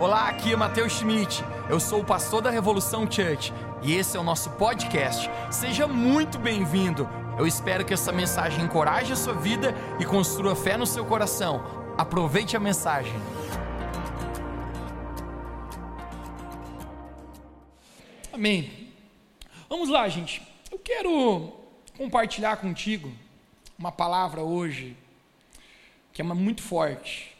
Olá, aqui é Matheus Schmidt. Eu sou o pastor da Revolução Church e esse é o nosso podcast. Seja muito bem-vindo. Eu espero que essa mensagem encoraje a sua vida e construa fé no seu coração. Aproveite a mensagem. Amém. Vamos lá, gente. Eu quero compartilhar contigo uma palavra hoje que é muito forte.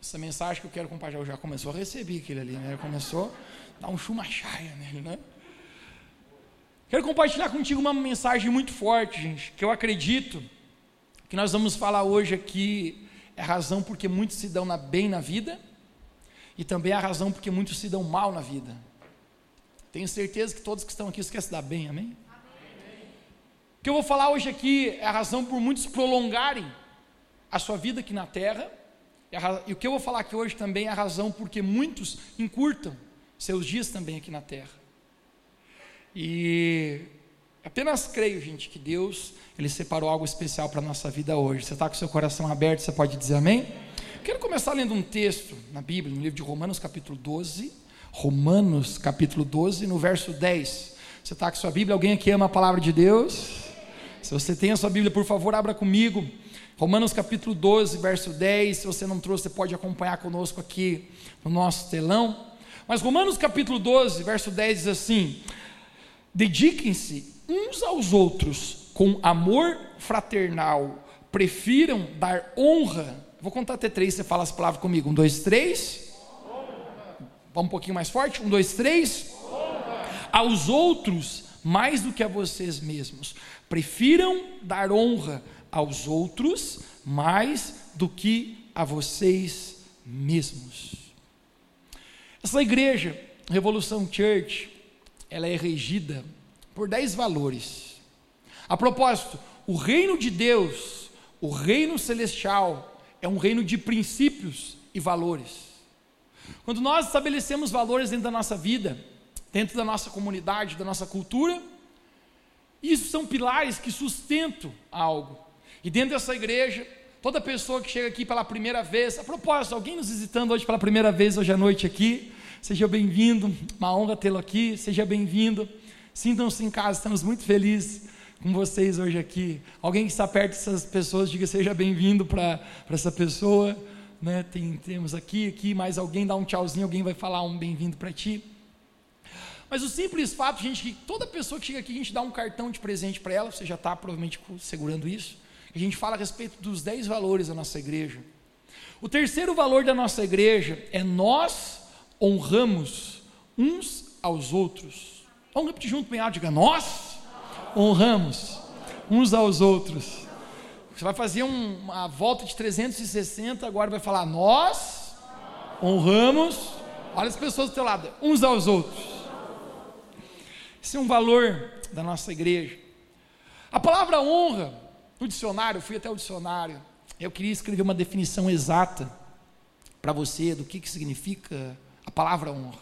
Essa mensagem que eu quero compartilhar, eu já começou a receber aquele ali, né? Começou a dar um chumachaia nele, né? Quero compartilhar contigo uma mensagem muito forte, gente, que eu acredito que nós vamos falar hoje aqui é a razão porque muitos se dão na, bem na vida e também é a razão porque muitos se dão mal na vida. Tenho certeza que todos que estão aqui querem se dar bem, amém? amém? O que eu vou falar hoje aqui é a razão por muitos prolongarem a sua vida aqui na terra e o que eu vou falar aqui hoje também é a razão porque muitos encurtam seus dias também aqui na terra. E apenas creio, gente, que Deus ele separou algo especial para a nossa vida hoje. Você está com seu coração aberto, você pode dizer amém? Quero começar lendo um texto na Bíblia, no livro de Romanos, capítulo 12. Romanos, capítulo 12, no verso 10. Você está com sua Bíblia? Alguém aqui ama a palavra de Deus? Se você tem a sua Bíblia, por favor, abra comigo. Romanos capítulo 12, verso 10. Se você não trouxe, você pode acompanhar conosco aqui no nosso telão. Mas Romanos capítulo 12, verso 10 diz assim: Dediquem-se uns aos outros com amor fraternal, prefiram dar honra. Vou contar até três, você fala as palavras comigo. Um, dois, três. Vamos um pouquinho mais forte. Um, dois, três. Aos outros mais do que a vocês mesmos. Prefiram dar honra aos outros mais do que a vocês mesmos. Essa igreja, Revolução Church, ela é regida por dez valores. A propósito, o reino de Deus, o reino celestial, é um reino de princípios e valores. Quando nós estabelecemos valores dentro da nossa vida, dentro da nossa comunidade, da nossa cultura, isso são pilares que sustentam algo. E dentro dessa igreja, toda pessoa que chega aqui pela primeira vez, a propósito, alguém nos visitando hoje pela primeira vez, hoje à noite aqui, seja bem-vindo, uma honra tê-lo aqui, seja bem-vindo, sintam-se em casa, estamos muito felizes com vocês hoje aqui. Alguém que está perto dessas pessoas, diga seja bem-vindo para essa pessoa. Né? Tem, temos aqui, aqui, mais alguém dá um tchauzinho, alguém vai falar um bem-vindo para ti. Mas o simples fato, gente, que toda pessoa que chega aqui, a gente dá um cartão de presente para ela, você já está provavelmente segurando isso a gente fala a respeito dos dez valores da nossa igreja. O terceiro valor da nossa igreja é nós honramos uns aos outros. Vamos repetir junto bem alto, diga nós honramos uns aos outros. Você vai fazer um, uma volta de 360, agora vai falar nós honramos, olha as pessoas do teu lado, uns aos outros. Esse é um valor da nossa igreja. A palavra honra no dicionário, fui até o dicionário, eu queria escrever uma definição exata para você do que, que significa a palavra honra.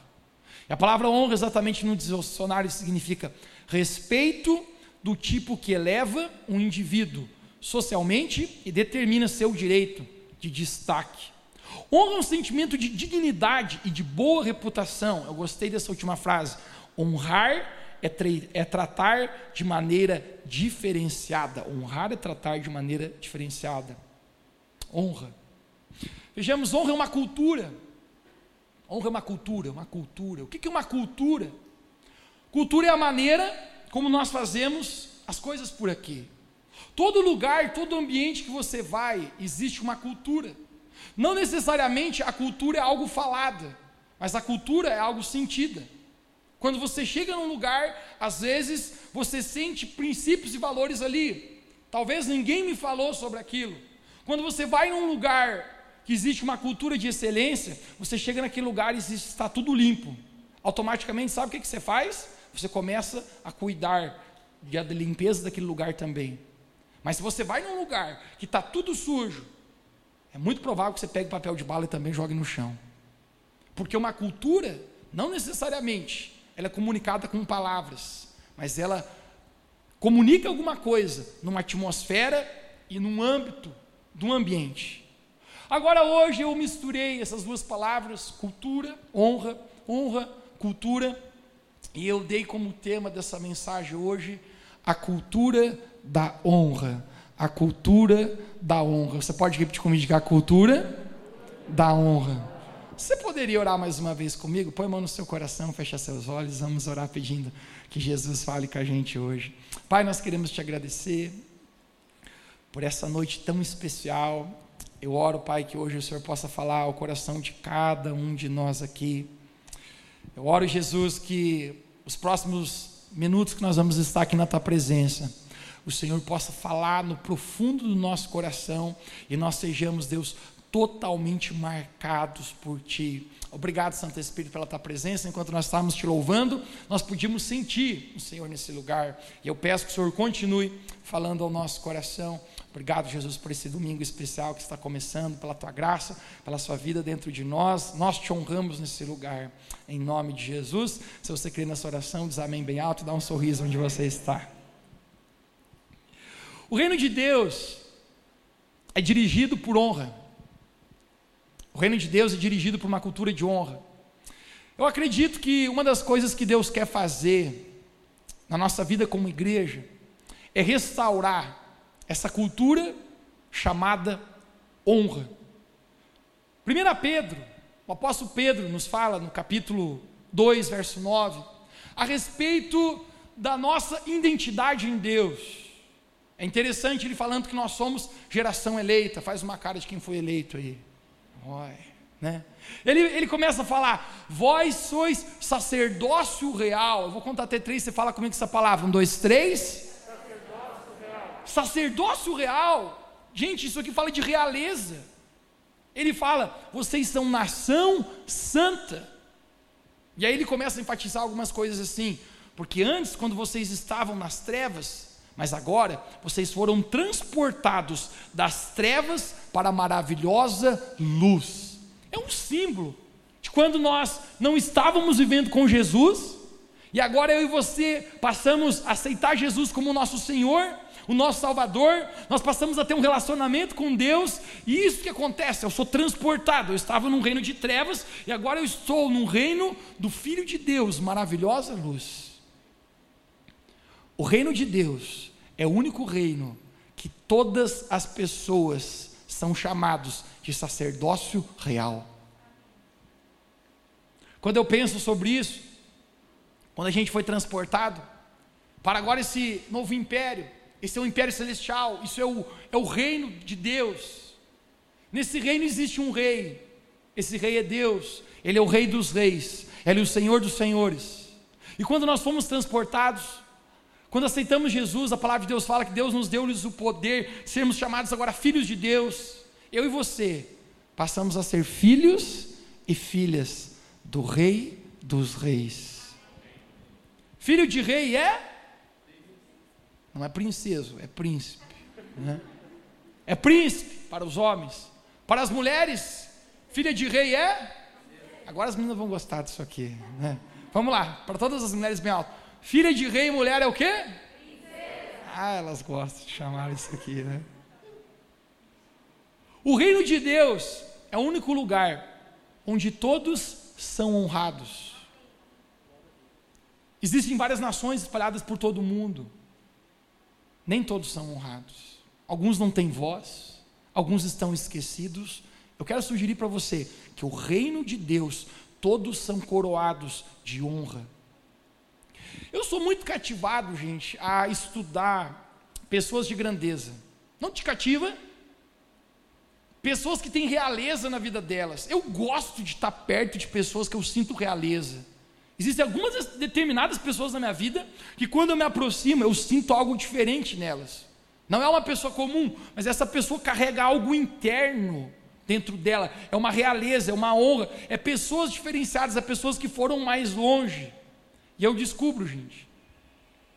E a palavra honra, exatamente no dicionário, significa respeito do tipo que eleva um indivíduo socialmente e determina seu direito de destaque. Honra é um sentimento de dignidade e de boa reputação. Eu gostei dessa última frase. Honrar é, é tratar de maneira diferenciada. Honrar é tratar de maneira diferenciada. Honra. Vejamos, honra é uma cultura. Honra é uma cultura, uma cultura. O que é uma cultura? Cultura é a maneira como nós fazemos as coisas por aqui. Todo lugar, todo ambiente que você vai, existe uma cultura. Não necessariamente a cultura é algo falada, mas a cultura é algo sentida. Quando você chega num lugar, às vezes você sente princípios e valores ali. Talvez ninguém me falou sobre aquilo. Quando você vai num lugar que existe uma cultura de excelência, você chega naquele lugar e está tudo limpo. Automaticamente, sabe o que, você faz? Você começa a cuidar da limpeza daquele lugar também. Mas se você vai num lugar que está tudo sujo, é muito provável que você pegue papel de bala e também jogue no chão. Porque uma cultura, não necessariamente, ela é comunicada com palavras, mas ela comunica alguma coisa numa atmosfera e num âmbito do ambiente. Agora, hoje eu misturei essas duas palavras, cultura, honra, honra, cultura, e eu dei como tema dessa mensagem hoje a cultura da honra. A cultura da honra. Você pode repetir comigo a cultura da honra. Você poderia orar mais uma vez comigo? Põe a mão no seu coração, fecha seus olhos, vamos orar pedindo que Jesus fale com a gente hoje. Pai, nós queremos te agradecer por essa noite tão especial. Eu oro, Pai, que hoje o Senhor possa falar ao coração de cada um de nós aqui. Eu oro, Jesus, que os próximos minutos que nós vamos estar aqui na tua presença, o Senhor possa falar no profundo do nosso coração e nós sejamos, Deus, totalmente marcados por Ti. Obrigado, Santo Espírito, pela Tua presença. Enquanto nós estávamos te louvando, nós podíamos sentir o Senhor nesse lugar. E eu peço que o Senhor continue falando ao nosso coração. Obrigado, Jesus, por esse domingo especial que está começando, pela Tua graça, pela Sua vida dentro de nós. Nós te honramos nesse lugar, em nome de Jesus. Se você crê nessa oração, diz amém bem alto e dá um sorriso onde você está. O reino de Deus é dirigido por honra. O reino de Deus é dirigido por uma cultura de honra. Eu acredito que uma das coisas que Deus quer fazer na nossa vida como igreja é restaurar essa cultura chamada honra. 1 Pedro, o apóstolo Pedro nos fala no capítulo 2, verso 9, a respeito da nossa identidade em Deus. É interessante ele falando que nós somos geração eleita, faz uma cara de quem foi eleito aí. Né? Ele, ele começa a falar: Vós sois sacerdócio real. Eu vou contar até três, você fala comigo essa palavra. Um, dois, três. Sacerdócio real. Sacerdócio real. Gente, isso aqui fala de realeza. Ele fala: Vocês são nação santa. E aí ele começa a enfatizar algumas coisas assim. Porque antes, quando vocês estavam nas trevas, mas agora vocês foram transportados das trevas para a maravilhosa luz. É um símbolo de quando nós não estávamos vivendo com Jesus, e agora eu e você passamos a aceitar Jesus como nosso Senhor, o nosso Salvador, nós passamos a ter um relacionamento com Deus, e isso que acontece, eu sou transportado, eu estava num reino de trevas, e agora eu estou num reino do Filho de Deus, maravilhosa luz. O reino de Deus é o único reino que todas as pessoas são chamados de sacerdócio real. Quando eu penso sobre isso, quando a gente foi transportado para agora esse novo império, esse é o império celestial, isso é o, é o reino de Deus. Nesse reino existe um rei, esse rei é Deus, ele é o rei dos reis, ele é o senhor dos senhores. E quando nós fomos transportados, quando aceitamos Jesus, a palavra de Deus fala que Deus nos deu-lhes o poder de sermos chamados agora filhos de Deus. Eu e você passamos a ser filhos e filhas do Rei dos Reis. Filho de rei é? Não é princeso, é príncipe. Né? É príncipe para os homens. Para as mulheres, filha de rei é? Agora as meninas vão gostar disso aqui. Né? Vamos lá, para todas as mulheres bem alto. Filha de rei e mulher é o quê? Ah, elas gostam de chamar isso aqui, né? O reino de Deus é o único lugar onde todos são honrados. Existem várias nações espalhadas por todo o mundo. Nem todos são honrados. Alguns não têm voz, alguns estão esquecidos. Eu quero sugerir para você que o reino de Deus, todos são coroados de honra. Eu sou muito cativado, gente, a estudar pessoas de grandeza. Não te cativa? Pessoas que têm realeza na vida delas. Eu gosto de estar perto de pessoas que eu sinto realeza. Existem algumas determinadas pessoas na minha vida que, quando eu me aproximo, eu sinto algo diferente nelas. Não é uma pessoa comum, mas essa pessoa carrega algo interno dentro dela. É uma realeza, é uma honra. É pessoas diferenciadas, é pessoas que foram mais longe. E eu descubro, gente,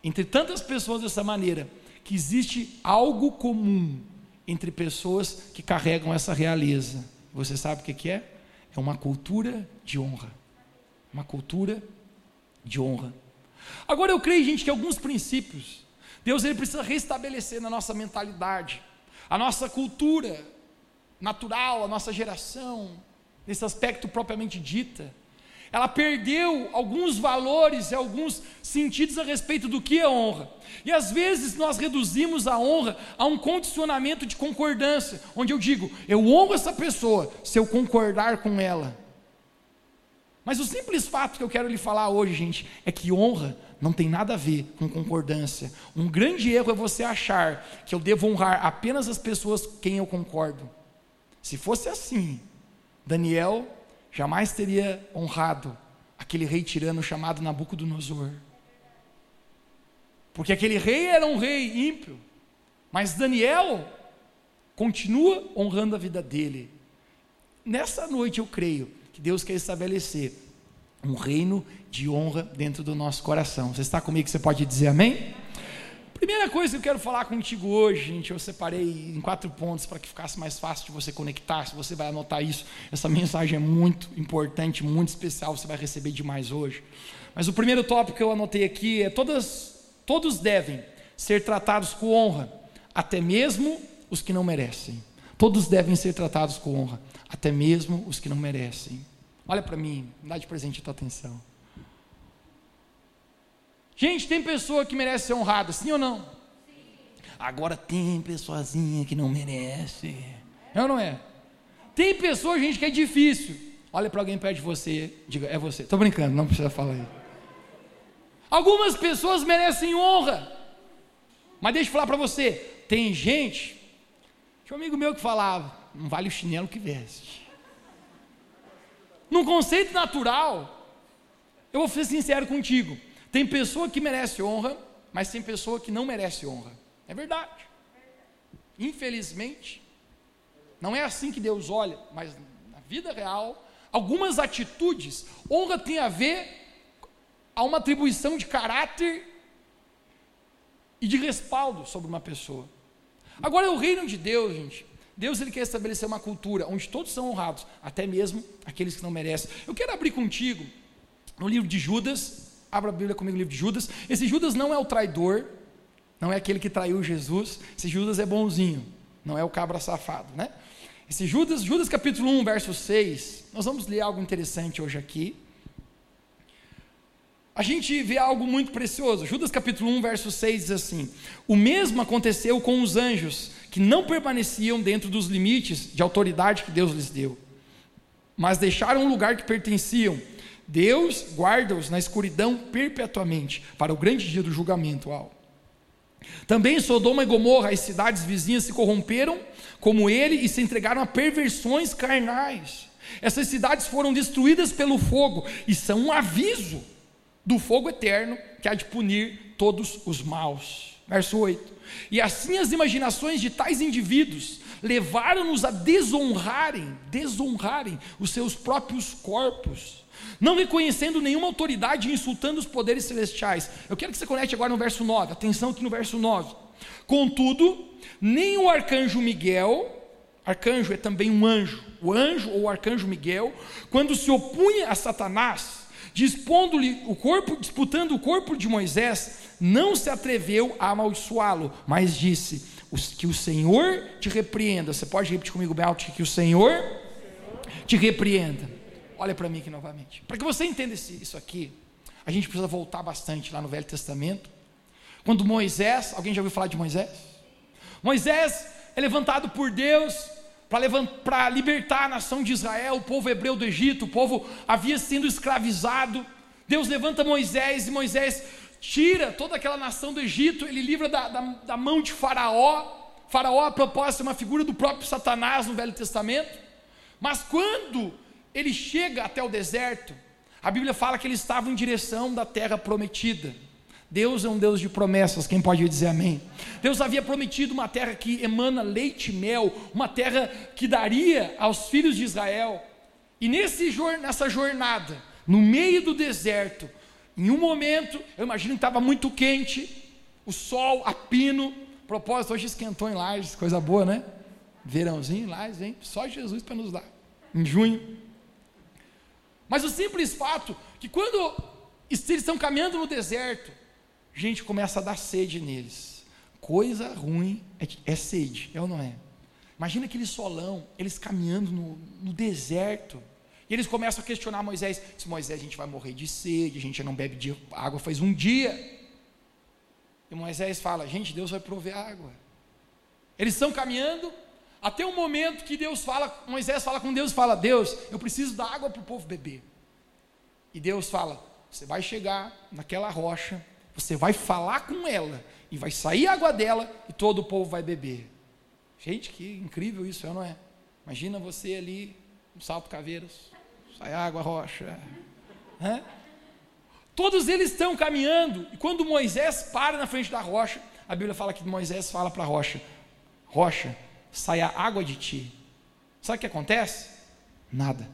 entre tantas pessoas dessa maneira, que existe algo comum entre pessoas que carregam essa realeza. Você sabe o que é? É uma cultura de honra. Uma cultura de honra. Agora eu creio, gente, que alguns princípios Deus ele precisa restabelecer na nossa mentalidade, a nossa cultura natural, a nossa geração, nesse aspecto propriamente dita, ela perdeu alguns valores e alguns sentidos a respeito do que é honra. E às vezes nós reduzimos a honra a um condicionamento de concordância, onde eu digo, eu honro essa pessoa se eu concordar com ela. Mas o simples fato que eu quero lhe falar hoje, gente, é que honra não tem nada a ver com concordância. Um grande erro é você achar que eu devo honrar apenas as pessoas com quem eu concordo. Se fosse assim, Daniel jamais teria honrado aquele rei tirano chamado Nabucodonosor. Porque aquele rei era um rei ímpio, mas Daniel continua honrando a vida dele. Nessa noite eu creio que Deus quer estabelecer um reino de honra dentro do nosso coração. Você está comigo? Você pode dizer amém? Primeira coisa que eu quero falar contigo hoje, gente, eu separei em quatro pontos para que ficasse mais fácil de você conectar. Se você vai anotar isso, essa mensagem é muito importante, muito especial, você vai receber demais hoje. Mas o primeiro tópico que eu anotei aqui é: todas, todos devem ser tratados com honra, até mesmo os que não merecem. Todos devem ser tratados com honra, até mesmo os que não merecem. Olha para mim, dá de presente a tua atenção. Gente, tem pessoa que merece ser honrada, sim ou não? Agora tem pessoazinha que não merece. É ou não é? Tem pessoa, gente, que é difícil. Olha para alguém perto de você, diga, é você. Estou brincando, não precisa falar aí. Algumas pessoas merecem honra. Mas deixa eu falar para você, tem gente, tinha um amigo meu que falava, não vale o chinelo que veste. Num conceito natural, eu vou ser sincero contigo. Tem pessoa que merece honra, mas tem pessoa que não merece honra. É verdade. Infelizmente, não é assim que Deus olha, mas na vida real, algumas atitudes, honra tem a ver a uma atribuição de caráter e de respaldo sobre uma pessoa. Agora é o reino de Deus, gente. Deus ele quer estabelecer uma cultura onde todos são honrados, até mesmo aqueles que não merecem. Eu quero abrir contigo no livro de Judas, Abra a Bíblia comigo livro de Judas. Esse Judas não é o traidor, não é aquele que traiu Jesus. Esse Judas é bonzinho, não é o cabra safado, né? Esse Judas, Judas capítulo 1, verso 6. Nós vamos ler algo interessante hoje aqui. A gente vê algo muito precioso. Judas capítulo 1, verso 6 diz assim: O mesmo aconteceu com os anjos, que não permaneciam dentro dos limites de autoridade que Deus lhes deu, mas deixaram o lugar que pertenciam Deus guarda-os na escuridão perpetuamente, para o grande dia do julgamento. Uau. Também Sodoma e Gomorra, as cidades vizinhas, se corromperam como ele e se entregaram a perversões carnais. Essas cidades foram destruídas pelo fogo e são um aviso do fogo eterno que há de punir todos os maus. Verso 8. E assim as imaginações de tais indivíduos levaram-nos a desonrarem, desonrarem os seus próprios corpos não reconhecendo nenhuma autoridade e insultando os poderes celestiais. Eu quero que você conecte agora no verso 9, atenção aqui no verso 9. Contudo, nem o arcanjo Miguel, arcanjo é também um anjo, o anjo ou o arcanjo Miguel, quando se opunha a Satanás, dispondo-lhe o corpo, disputando o corpo de Moisés, não se atreveu a amaldiçoá-lo, mas disse: que o Senhor te repreenda. Você pode repetir comigo, Belt, que o Senhor te repreenda. Olha para mim aqui novamente. Para que você entenda isso aqui, a gente precisa voltar bastante lá no Velho Testamento. Quando Moisés, alguém já ouviu falar de Moisés? Moisés é levantado por Deus para libertar a nação de Israel, o povo hebreu do Egito, o povo havia sido escravizado. Deus levanta Moisés e Moisés tira toda aquela nação do Egito, ele livra da, da, da mão de Faraó. Faraó, a propósito, é uma figura do próprio Satanás no Velho Testamento. Mas quando ele chega até o deserto, a Bíblia fala que eles estavam em direção da terra prometida. Deus é um Deus de promessas, quem pode dizer amém? Deus havia prometido uma terra que emana leite e mel, uma terra que daria aos filhos de Israel. E nesse, nessa jornada, no meio do deserto, em um momento, eu imagino que estava muito quente, o sol a pino, propósito, hoje esquentou em Lages, coisa boa, né? Verãozinho em Lages, hein? Só Jesus para nos dar, em junho. Mas o simples fato que quando eles estão caminhando no deserto, gente começa a dar sede neles. Coisa ruim é, é sede, é ou não é? Imagina aquele solão, eles caminhando no, no deserto. E eles começam a questionar Moisés: se Moisés, a gente vai morrer de sede, a gente não bebe de água faz um dia. E Moisés fala: gente, Deus vai prover água. Eles estão caminhando, até o momento que Deus fala, Moisés fala com Deus e fala: Deus, eu preciso da água para o povo beber. E Deus fala: Você vai chegar naquela rocha, você vai falar com ela, e vai sair água dela, e todo o povo vai beber. Gente, que incrível isso, é, não é? Imagina você ali, no Salto Caveiros, sai água, rocha. Hã? Todos eles estão caminhando, e quando Moisés para na frente da rocha, a Bíblia fala que Moisés fala para a rocha: Rocha, saia água de ti. Sabe o que acontece? Nada.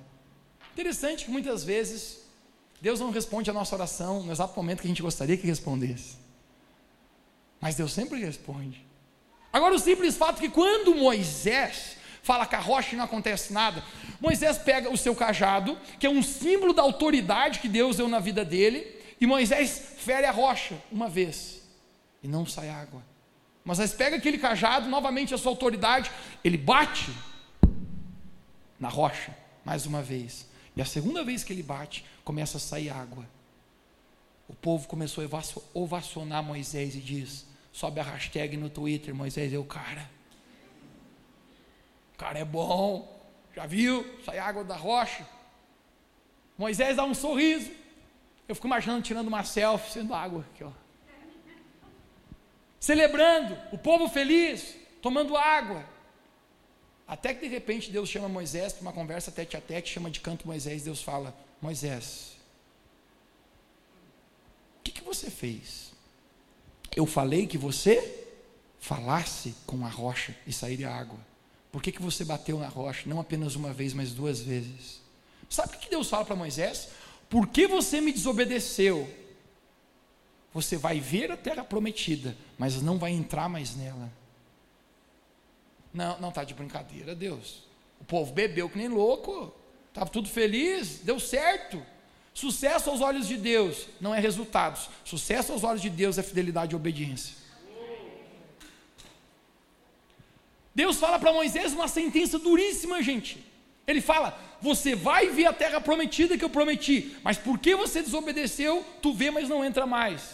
Interessante que muitas vezes Deus não responde a nossa oração no exato momento que a gente gostaria que respondesse. Mas Deus sempre responde. Agora, o simples fato que quando Moisés fala com a rocha e não acontece nada, Moisés pega o seu cajado, que é um símbolo da autoridade que Deus deu na vida dele, e Moisés fere a rocha uma vez, e não sai água. Moisés pega aquele cajado, novamente a sua autoridade, ele bate na rocha, mais uma vez. E a segunda vez que ele bate, começa a sair água. O povo começou a ovacionar Moisés e diz: sobe a hashtag no Twitter, Moisés é o cara. O cara é bom, já viu? Sai água da rocha. Moisés dá um sorriso. Eu fico imaginando tirando uma selfie, sendo água aqui, ó. Celebrando, o povo feliz, tomando água. Até que de repente Deus chama Moisés para uma conversa tete a tete, chama de canto Moisés, Deus fala: Moisés, o que, que você fez? Eu falei que você falasse com a rocha e sairia água. Por que, que você bateu na rocha? Não apenas uma vez, mas duas vezes. Sabe o que Deus fala para Moisés? Por que você me desobedeceu? Você vai ver a terra prometida, mas não vai entrar mais nela. Não, não está de brincadeira, Deus. O povo bebeu que nem louco, estava tudo feliz, deu certo. Sucesso aos olhos de Deus não é resultados. Sucesso aos olhos de Deus é fidelidade e obediência. Deus fala para Moisés uma sentença duríssima, gente. Ele fala: Você vai ver a terra prometida que eu prometi, mas porque você desobedeceu, tu vê, mas não entra mais.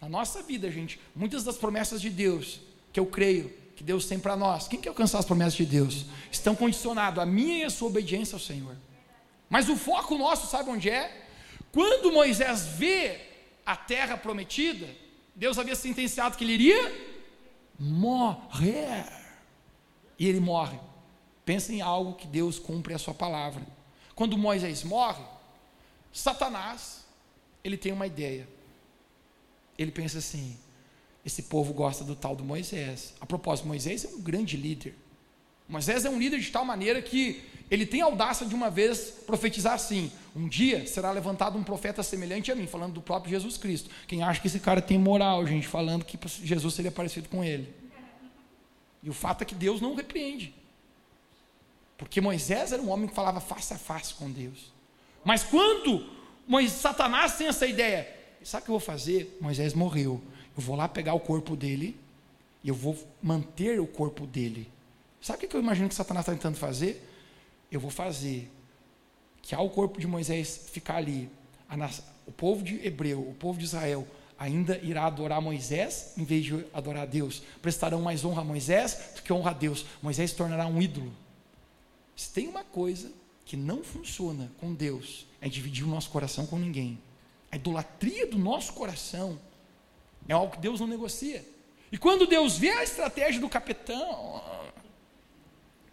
Na nossa vida, gente, muitas das promessas de Deus, que eu creio que Deus tem para nós, quem quer alcançar as promessas de Deus? Estão condicionadas à minha e à sua obediência ao Senhor. Mas o foco nosso, sabe onde é? Quando Moisés vê a terra prometida, Deus havia sentenciado que ele iria morrer. E ele morre. Pensa em algo que Deus cumpre a sua palavra. Quando Moisés morre, Satanás, ele tem uma ideia. Ele pensa assim: esse povo gosta do tal do Moisés. A propósito, Moisés é um grande líder. Moisés é um líder de tal maneira que ele tem audácia de uma vez profetizar assim: um dia será levantado um profeta semelhante a mim, falando do próprio Jesus Cristo. Quem acha que esse cara tem moral, gente, falando que Jesus seria parecido com ele. E o fato é que Deus não repreende. Porque Moisés era um homem que falava face a face com Deus. Mas quando Moisés, Satanás tem essa ideia, sabe o que eu vou fazer? Moisés morreu. Eu vou lá pegar o corpo dele e eu vou manter o corpo dele. Sabe o que eu imagino que Satanás está tentando fazer? eu vou fazer que ao corpo de Moisés ficar ali, o povo de Hebreu, o povo de Israel, ainda irá adorar Moisés em vez de adorar Deus. Prestarão mais honra a Moisés do que honra a Deus. Moisés se tornará um ídolo. Se tem uma coisa que não funciona com Deus, é dividir o nosso coração com ninguém. A idolatria do nosso coração é algo que Deus não negocia. E quando Deus vê a estratégia do capitão,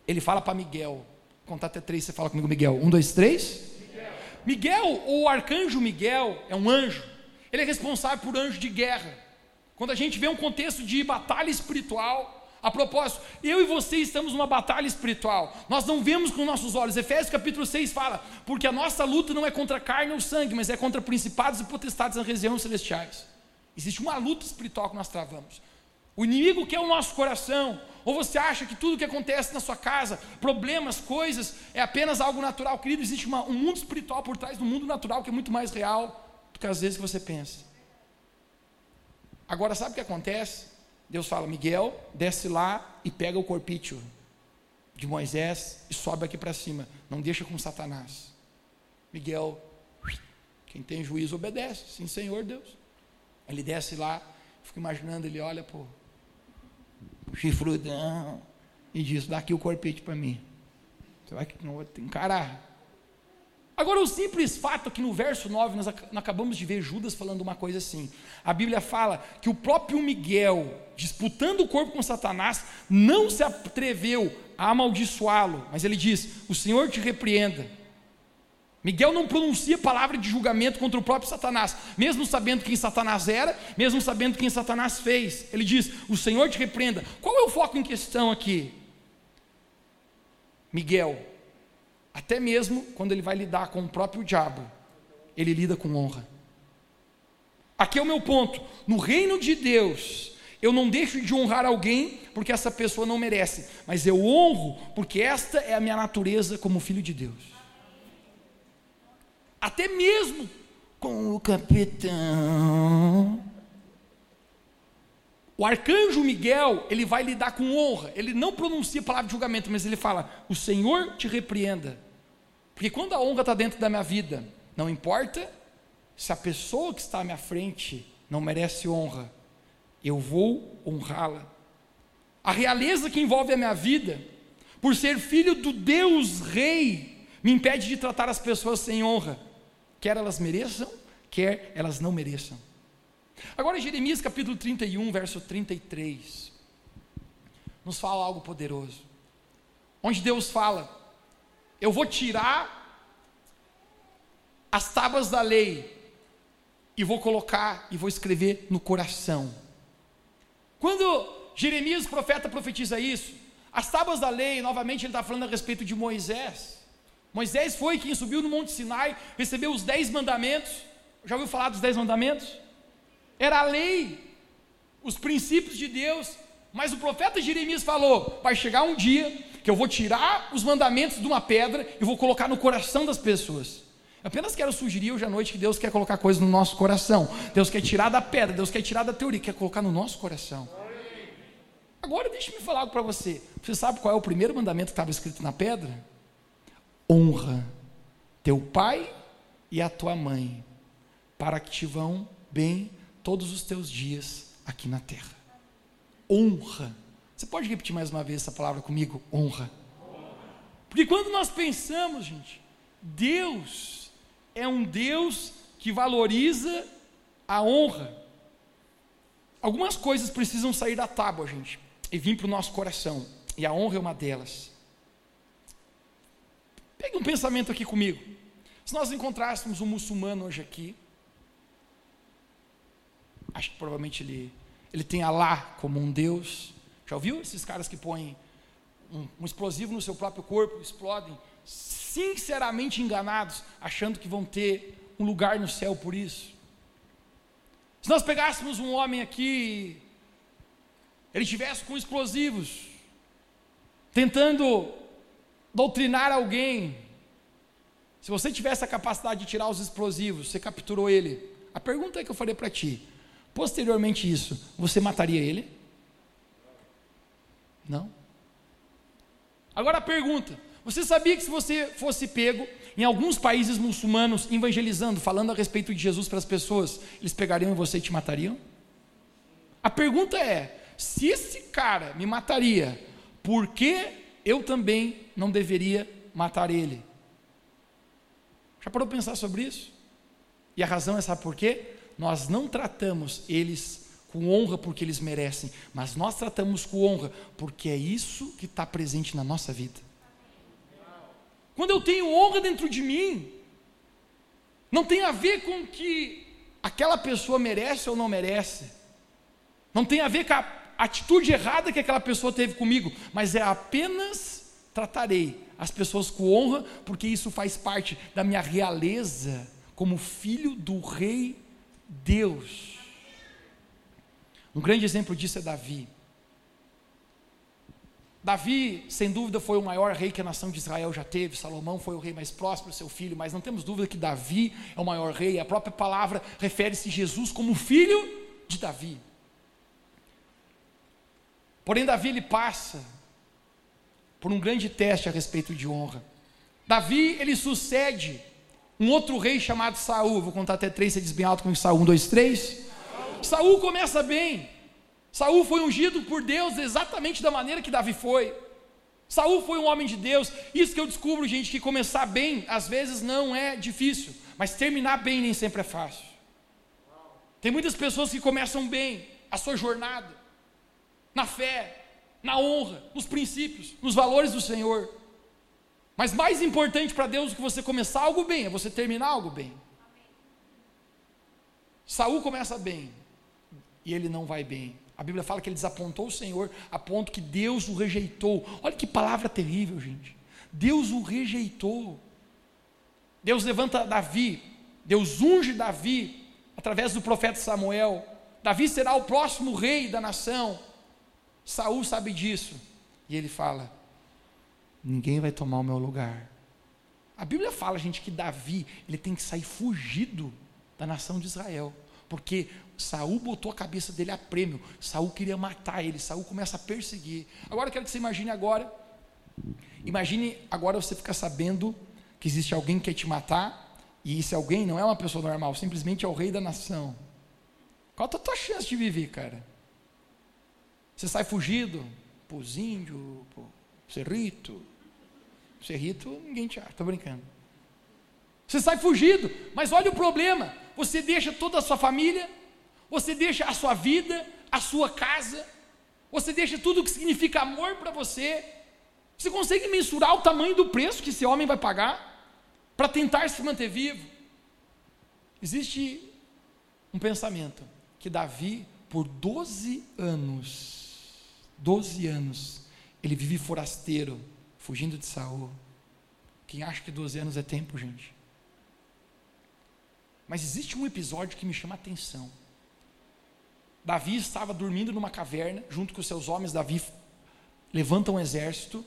ele fala para Miguel: contar até três, você fala comigo, Miguel. Um, dois, três. Miguel, Miguel o arcanjo Miguel, é um anjo. Ele é responsável por anjo de guerra. Quando a gente vê um contexto de batalha espiritual, a propósito, eu e você estamos numa batalha espiritual. Nós não vemos com nossos olhos. Efésios capítulo 6 fala: porque a nossa luta não é contra carne ou sangue, mas é contra principados e potestades nas regiões celestiais. Existe uma luta espiritual que nós travamos. O inimigo quer o nosso coração. Ou você acha que tudo que acontece na sua casa, problemas, coisas, é apenas algo natural? Querido, existe uma, um mundo espiritual por trás do mundo natural que é muito mais real do que às vezes você pensa. Agora, sabe o que acontece? Deus fala, Miguel, desce lá e pega o corpício. de Moisés e sobe aqui para cima. Não deixa com Satanás. Miguel, quem tem juízo obedece. Sim, Senhor Deus. Ele desce lá, fico imaginando, ele olha, pô, chifrudão, e diz: dá aqui o corpete para mim. Você vai encarar. Agora, o simples fato que no verso 9 nós acabamos de ver Judas falando uma coisa assim. A Bíblia fala que o próprio Miguel, disputando o corpo com Satanás, não se atreveu a amaldiçoá-lo, mas ele diz: O Senhor te repreenda. Miguel não pronuncia palavra de julgamento contra o próprio Satanás, mesmo sabendo quem Satanás era, mesmo sabendo quem Satanás fez. Ele diz: O Senhor te repreenda. Qual é o foco em questão aqui? Miguel, até mesmo quando ele vai lidar com o próprio diabo, ele lida com honra. Aqui é o meu ponto. No reino de Deus, eu não deixo de honrar alguém porque essa pessoa não merece, mas eu honro porque esta é a minha natureza como filho de Deus. Até mesmo com o capitão. O arcanjo Miguel, ele vai lidar com honra. Ele não pronuncia a palavra de julgamento, mas ele fala: O Senhor te repreenda. Porque quando a honra está dentro da minha vida, não importa se a pessoa que está à minha frente não merece honra, eu vou honrá-la. A realeza que envolve a minha vida, por ser filho do Deus Rei, me impede de tratar as pessoas sem honra, quer elas mereçam, quer elas não mereçam. Agora, Jeremias capítulo 31, verso 33, nos fala algo poderoso, onde Deus fala: eu vou tirar as tábuas da lei e vou colocar e vou escrever no coração. Quando Jeremias, profeta, profetiza isso, as tábuas da lei, novamente ele está falando a respeito de Moisés. Moisés foi quem subiu no Monte Sinai, recebeu os dez mandamentos. Já ouviu falar dos dez mandamentos? Era a lei, os princípios de Deus. Mas o profeta Jeremias falou: vai chegar um dia que eu vou tirar os mandamentos de uma pedra e vou colocar no coração das pessoas. Eu apenas quero sugerir hoje à noite que Deus quer colocar coisas no nosso coração. Deus quer tirar da pedra, Deus quer tirar da teoria, quer colocar no nosso coração. Agora deixe-me falar algo para você. Você sabe qual é o primeiro mandamento que estava escrito na pedra? Honra teu pai e a tua mãe, para que te vão bem todos os teus dias aqui na terra. Honra você pode repetir mais uma vez essa palavra comigo? Honra. Porque quando nós pensamos, gente, Deus é um Deus que valoriza a honra. Algumas coisas precisam sair da tábua, gente, e vir para o nosso coração, e a honra é uma delas. Pegue um pensamento aqui comigo. Se nós encontrássemos um muçulmano hoje aqui, acho que provavelmente ele, ele tem Allah como um Deus, já ouviu esses caras que põem um, um explosivo no seu próprio corpo, explodem, sinceramente enganados, achando que vão ter um lugar no céu por isso? Se nós pegássemos um homem aqui, ele estivesse com explosivos, tentando doutrinar alguém, se você tivesse a capacidade de tirar os explosivos, você capturou ele. A pergunta é que eu falei para ti: posteriormente isso, você mataria ele? Não. Agora a pergunta: você sabia que se você fosse pego em alguns países muçulmanos evangelizando, falando a respeito de Jesus para as pessoas, eles pegariam você e te matariam? A pergunta é: se esse cara me mataria, por que eu também não deveria matar ele? Já parou para pensar sobre isso? E a razão é sabe por quê? Nós não tratamos eles com honra porque eles merecem, mas nós tratamos com honra porque é isso que está presente na nossa vida. Quando eu tenho honra dentro de mim, não tem a ver com que aquela pessoa merece ou não merece, não tem a ver com a atitude errada que aquela pessoa teve comigo, mas é apenas tratarei as pessoas com honra, porque isso faz parte da minha realeza como filho do Rei Deus. Um grande exemplo disso é Davi. Davi, sem dúvida, foi o maior rei que a nação de Israel já teve. Salomão foi o rei mais próximo seu filho, mas não temos dúvida que Davi é o maior rei. A própria palavra refere-se a Jesus como filho de Davi. Porém, Davi ele passa por um grande teste a respeito de honra. Davi, ele sucede um outro rei chamado Saul. Vou contar até três, você diz bem alto com Saul. Um, dois, três. Saul começa bem. Saul foi ungido por Deus exatamente da maneira que Davi foi. Saul foi um homem de Deus. Isso que eu descubro, gente, que começar bem às vezes não é difícil, mas terminar bem nem sempre é fácil. Tem muitas pessoas que começam bem a sua jornada na fé, na honra, nos princípios, nos valores do Senhor. Mas mais importante para Deus do que você começar algo bem é você terminar algo bem. Saul começa bem e ele não vai bem. A Bíblia fala que ele desapontou o Senhor a ponto que Deus o rejeitou. Olha que palavra terrível, gente. Deus o rejeitou. Deus levanta Davi, Deus unge Davi através do profeta Samuel. Davi será o próximo rei da nação. Saul sabe disso. E ele fala: Ninguém vai tomar o meu lugar. A Bíblia fala, gente, que Davi, ele tem que sair fugido da nação de Israel, porque Saul botou a cabeça dele a prêmio. Saul queria matar ele. Saul começa a perseguir. Agora eu quero que você imagine agora. Imagine agora você ficar sabendo que existe alguém que quer te matar e esse alguém não é uma pessoa normal, simplesmente é o rei da nação. Qual a tua chance de viver, cara? Você sai fugido para os índios, para o Cerrito. Cerrito, ninguém te acha, estou brincando. Você sai fugido, mas olha o problema: você deixa toda a sua família, você deixa a sua vida, a sua casa, você deixa tudo que significa amor para você. Você consegue mensurar o tamanho do preço que esse homem vai pagar para tentar se manter vivo? Existe um pensamento que Davi, por 12 anos, 12 anos, ele vive forasteiro, fugindo de Saul. Quem acha que 12 anos é tempo, gente? Mas existe um episódio que me chama a atenção. Davi estava dormindo numa caverna, junto com seus homens. Davi levanta um exército,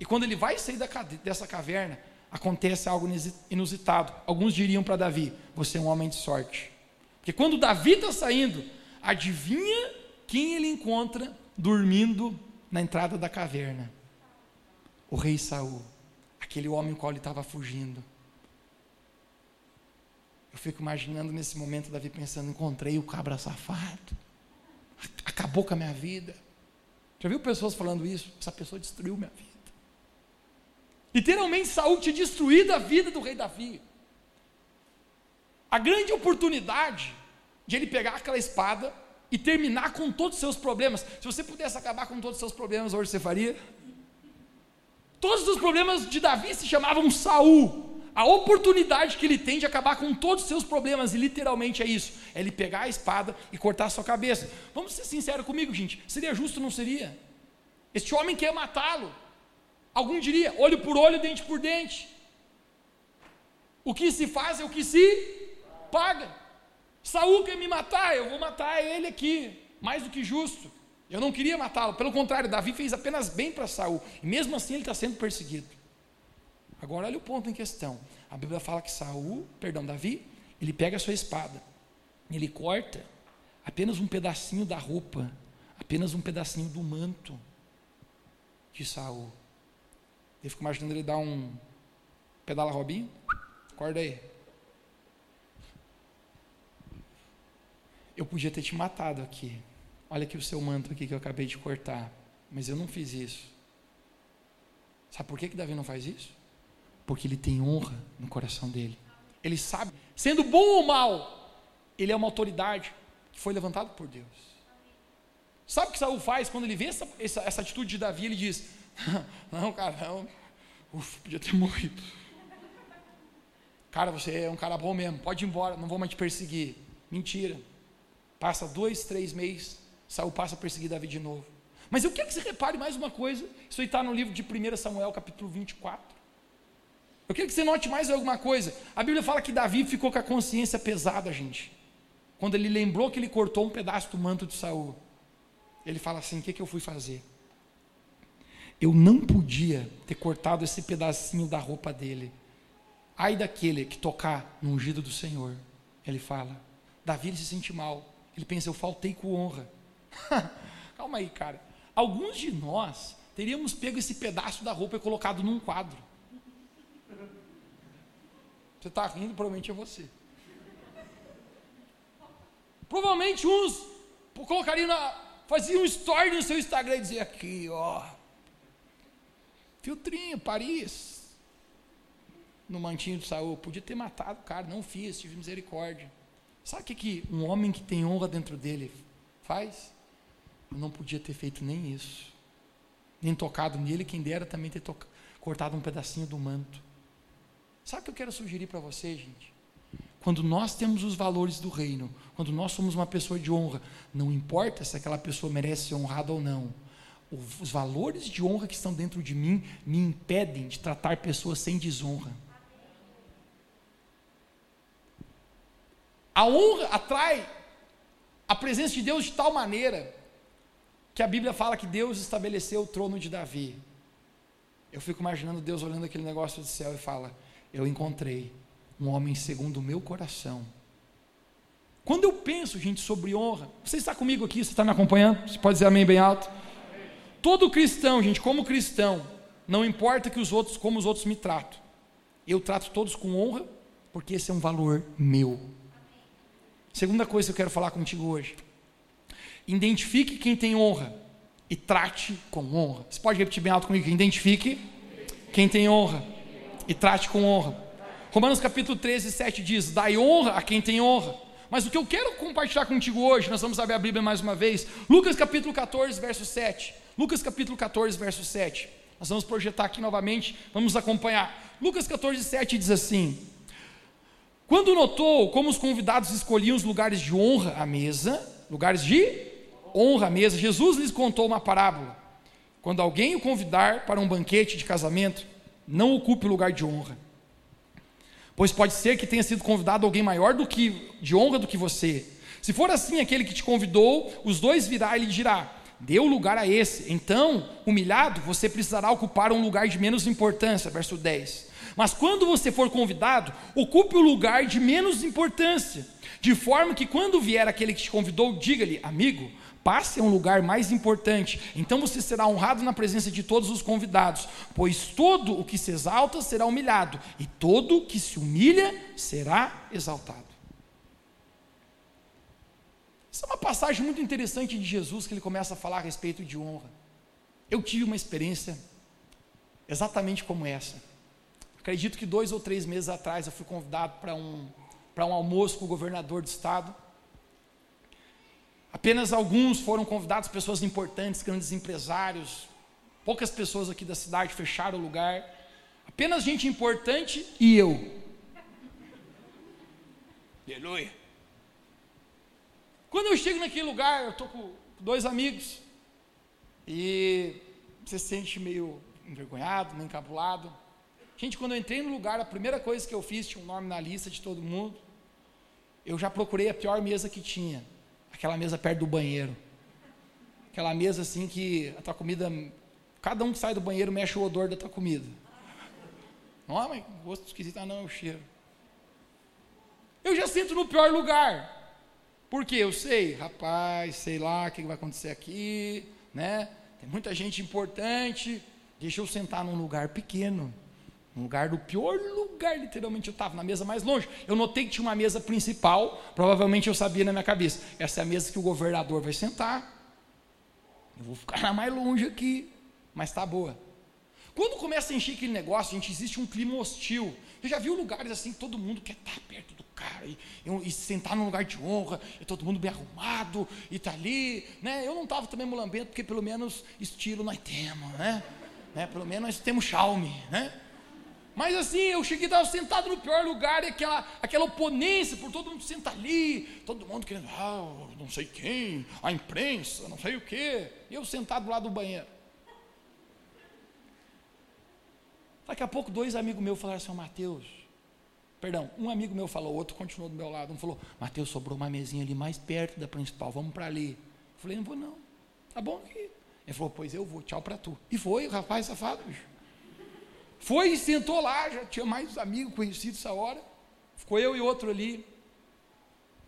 e quando ele vai sair dessa caverna, acontece algo inusitado. Alguns diriam para Davi: Você é um homem de sorte. Porque quando Davi está saindo, adivinha quem ele encontra dormindo na entrada da caverna? O rei Saul, aquele homem com qual ele estava fugindo. Eu fico imaginando nesse momento Davi pensando: encontrei o cabra safado acabou com a minha vida. Já viu pessoas falando isso? Essa pessoa destruiu minha vida. Literalmente, Saul tinha destruído a vida do rei Davi. A grande oportunidade de ele pegar aquela espada e terminar com todos os seus problemas. Se você pudesse acabar com todos os seus problemas, hoje você faria? Todos os problemas de Davi se chamavam Saul a oportunidade que ele tem de acabar com todos os seus problemas, e literalmente é isso: é ele pegar a espada e cortar a sua cabeça. Vamos ser sinceros comigo, gente: seria justo não seria? Este homem quer matá-lo. Algum diria: olho por olho, dente por dente. O que se faz é o que se paga. Saul quer me matar, eu vou matar ele aqui, mais do que justo. Eu não queria matá-lo, pelo contrário, Davi fez apenas bem para Saul, e mesmo assim ele está sendo perseguido. Agora olha o ponto em questão. A Bíblia fala que Saul, perdão, Davi, ele pega a sua espada, ele corta apenas um pedacinho da roupa, apenas um pedacinho do manto de Saul. Eu fico imaginando ele dar um pedala Robinho, acorda aí. Eu podia ter te matado aqui. Olha aqui o seu manto aqui que eu acabei de cortar, mas eu não fiz isso. Sabe por que que Davi não faz isso? porque ele tem honra no coração dele. Ele sabe, sendo bom ou mal, ele é uma autoridade que foi levantado por Deus. Sabe o que Saul faz quando ele vê essa, essa, essa atitude de Davi? Ele diz: Não, cara, não. Uf, podia ter morrido. Cara, você é um cara bom mesmo, pode ir embora, não vou mais te perseguir. Mentira. Passa dois, três meses, Saul passa a perseguir Davi de novo. Mas eu quero que você repare mais uma coisa. Isso aí está no livro de 1 Samuel, capítulo 24. Eu quero que você note mais alguma coisa. A Bíblia fala que Davi ficou com a consciência pesada, gente. Quando ele lembrou que ele cortou um pedaço do manto de Saul. Ele fala assim: o que, que eu fui fazer? Eu não podia ter cortado esse pedacinho da roupa dele. Ai daquele que tocar no ungido do Senhor. Ele fala. Davi ele se sente mal. Ele pensa, eu faltei com honra. Calma aí, cara. Alguns de nós teríamos pego esse pedaço da roupa e colocado num quadro. Você está rindo, provavelmente é você. Provavelmente uns colocariam na. faziam um story no seu Instagram e diziam aqui, ó. Filtrinho, Paris. No mantinho de Saul. Podia ter matado o cara, não fiz, tive misericórdia. Sabe o que, que um homem que tem honra dentro dele faz? Eu não podia ter feito nem isso. Nem tocado nele, quem dera também ter cortado um pedacinho do manto. Sabe o que eu quero sugerir para você, gente? Quando nós temos os valores do reino, quando nós somos uma pessoa de honra, não importa se aquela pessoa merece ser honrada ou não, os valores de honra que estão dentro de mim me impedem de tratar pessoas sem desonra. A honra atrai a presença de Deus de tal maneira que a Bíblia fala que Deus estabeleceu o trono de Davi. Eu fico imaginando Deus olhando aquele negócio do céu e fala: Eu encontrei um homem segundo o meu coração. Quando eu penso, gente, sobre honra, você está comigo aqui, você está me acompanhando? Você pode dizer amém bem alto? Todo cristão, gente, como cristão, não importa que os outros, como os outros me tratam, eu trato todos com honra, porque esse é um valor meu. Segunda coisa que eu quero falar contigo hoje. Identifique quem tem honra e trate com honra. Você pode repetir bem alto comigo? Identifique quem tem honra e trate com honra. Romanos capítulo 13, 7 diz: Dai honra a quem tem honra. Mas o que eu quero compartilhar contigo hoje, nós vamos abrir a Bíblia mais uma vez. Lucas capítulo 14, verso 7. Lucas capítulo 14, verso 7. Nós vamos projetar aqui novamente, vamos acompanhar. Lucas 14, 7 diz assim: quando notou como os convidados escolhiam os lugares de honra à mesa, lugares de honra à mesa, Jesus lhes contou uma parábola. Quando alguém o convidar para um banquete de casamento, não ocupe o lugar de honra. Pois pode ser que tenha sido convidado alguém maior do que de honra do que você. Se for assim, aquele que te convidou, os dois virá e lhe dirá: o lugar a esse. Então, humilhado, você precisará ocupar um lugar de menos importância. Verso 10. Mas quando você for convidado, ocupe o lugar de menos importância, de forma que quando vier aquele que te convidou, diga-lhe, amigo, passe a um lugar mais importante. Então você será honrado na presença de todos os convidados, pois todo o que se exalta será humilhado, e todo o que se humilha será exaltado. Essa é uma passagem muito interessante de Jesus que ele começa a falar a respeito de honra. Eu tive uma experiência exatamente como essa. Acredito que dois ou três meses atrás eu fui convidado para um, um almoço com o governador do estado. Apenas alguns foram convidados, pessoas importantes, grandes empresários. Poucas pessoas aqui da cidade fecharam o lugar. Apenas gente importante e eu. Aleluia. Quando eu chego naquele lugar, eu estou com dois amigos. E você se sente meio envergonhado, meio encabulado. Gente, quando eu entrei no lugar, a primeira coisa que eu fiz, tinha um nome na lista de todo mundo. Eu já procurei a pior mesa que tinha. Aquela mesa perto do banheiro. Aquela mesa assim que a tua comida. Cada um que sai do banheiro mexe o odor da tua comida. Não, mas gosto esquisito, ah, não, é o cheiro. Eu já sinto no pior lugar. Porque eu sei, rapaz, sei lá o que vai acontecer aqui, né? Tem muita gente importante. Deixa eu sentar num lugar pequeno. Um lugar do pior lugar, literalmente eu estava, na mesa mais longe. Eu notei que tinha uma mesa principal, provavelmente eu sabia na minha cabeça. Essa é a mesa que o governador vai sentar. Eu vou ficar na mais longe aqui, mas está boa. Quando começa a encher aquele negócio, gente, existe um clima hostil. Você já viu lugares assim, todo mundo quer estar perto do cara e, e, e sentar num lugar de honra, e todo mundo bem arrumado, e está ali. Né? Eu não estava também mulambento, porque pelo menos estilo nós temos, né? né? Pelo menos nós temos charme, né? Mas assim, eu cheguei, estava sentado no pior lugar, e aquela, aquela oponência, por todo mundo senta ali, todo mundo querendo, ah, não sei quem, a imprensa, não sei o quê. E eu sentado do lado do banheiro. Daqui a pouco, dois amigos meus falaram assim, Mateus, perdão, um amigo meu falou, outro continuou do meu lado, um falou, Mateus, sobrou uma mesinha ali mais perto da principal, vamos para ali. Eu falei, não vou não, tá bom aqui. Ele falou, pois eu vou, tchau para tu. E foi, rapaz safado, bicho. Foi e sentou lá, já tinha mais amigos conhecidos essa hora. Ficou eu e outro ali.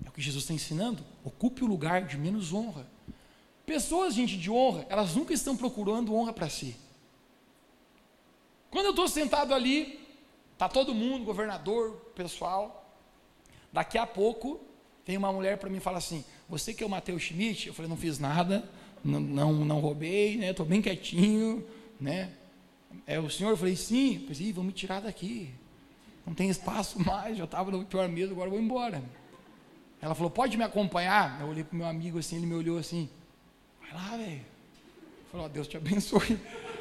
É o que Jesus está ensinando. Ocupe o lugar de menos honra. pessoas, gente, de honra, elas nunca estão procurando honra para si. Quando eu estou sentado ali, tá todo mundo, governador, pessoal. Daqui a pouco tem uma mulher para mim e fala assim: Você que é o Matheus Schmidt? Eu falei: Não fiz nada, não, não, não roubei, né? Estou bem quietinho, né? É o senhor? Eu falei: Sim. Eu falei: Vão me tirar daqui. Não tem espaço mais. Já estava no pior medo, agora vou embora. Ela falou: Pode me acompanhar? Eu olhei para o meu amigo assim, ele me olhou assim: Vai lá, velho. Falou: Deus te abençoe,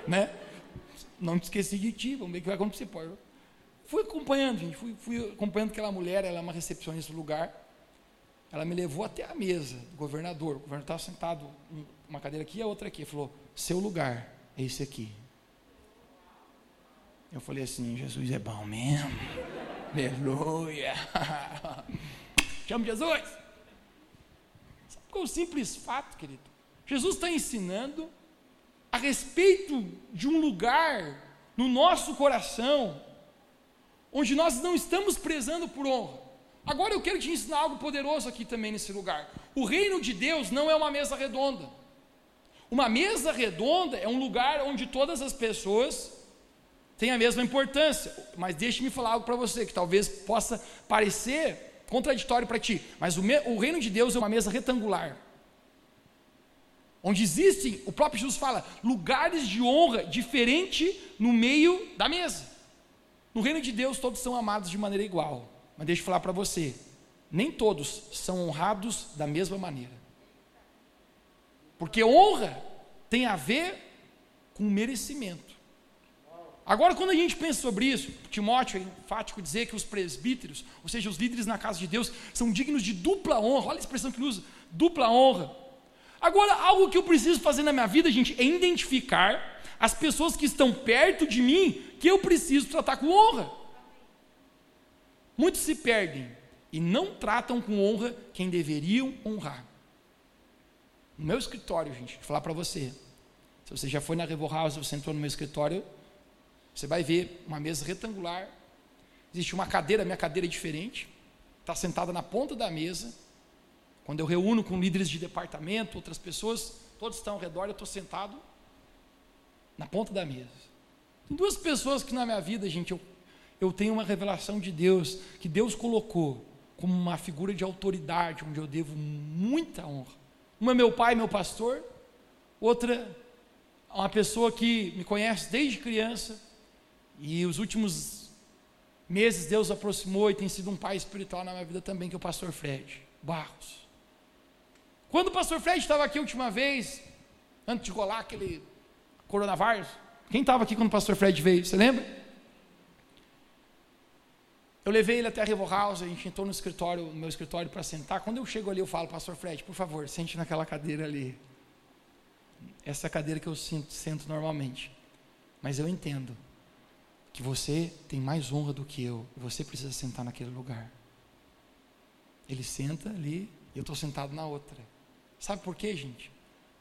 né? Não te esqueci de ti, vamos ver o que vai acontecer. Pode. Fui acompanhando, gente, fui, fui acompanhando aquela mulher, ela é uma recepcionista do lugar. Ela me levou até a mesa do governador. O governador estava sentado, uma cadeira aqui e a outra aqui. Ele falou: Seu lugar é esse aqui. Eu falei assim: Jesus é bom mesmo. Aleluia. Chama Jesus. Sabe qual é o simples fato, querido? Jesus está ensinando a respeito de um lugar no nosso coração onde nós não estamos prezando por honra. Agora eu quero te ensinar algo poderoso aqui também nesse lugar. O reino de Deus não é uma mesa redonda. Uma mesa redonda é um lugar onde todas as pessoas têm a mesma importância. Mas deixe-me falar algo para você que talvez possa parecer contraditório para ti. Mas o, me, o reino de Deus é uma mesa retangular. Onde existem, o próprio Jesus fala, lugares de honra diferente no meio da mesa. No reino de Deus todos são amados de maneira igual. Mas deixa eu falar para você, nem todos são honrados da mesma maneira. Porque honra tem a ver com merecimento. Agora, quando a gente pensa sobre isso, Timóteo é enfático dizer que os presbíteros, ou seja, os líderes na casa de Deus, são dignos de dupla honra. Olha a expressão que ele usa: dupla honra. Agora, algo que eu preciso fazer na minha vida, gente, é identificar as pessoas que estão perto de mim que eu preciso tratar com honra. Muitos se perdem e não tratam com honra quem deveriam honrar. No meu escritório, gente, vou falar para você. Se você já foi na Revo House, você entrou no meu escritório, você vai ver uma mesa retangular. Existe uma cadeira, minha cadeira é diferente. Está sentada na ponta da mesa. Quando eu reúno com líderes de departamento, outras pessoas, todos estão ao redor, eu estou sentado na ponta da mesa. Tem duas pessoas que na minha vida, gente, eu, eu tenho uma revelação de Deus, que Deus colocou como uma figura de autoridade, onde eu devo muita honra. Uma é meu pai, meu pastor, outra uma pessoa que me conhece desde criança, e os últimos meses Deus aproximou e tem sido um pai espiritual na minha vida também, que é o pastor Fred Barros. Quando o pastor Fred estava aqui a última vez, antes de rolar aquele coronavírus. Quem estava aqui quando o pastor Fred veio? Você lembra? Eu levei ele até a Revo House, a gente entrou no escritório, no meu escritório para sentar. Quando eu chego ali, eu falo, pastor Fred, por favor, sente naquela cadeira ali. Essa cadeira que eu sinto, sento normalmente. Mas eu entendo que você tem mais honra do que eu. Você precisa sentar naquele lugar. Ele senta ali e eu estou sentado na outra. Sabe por quê, gente?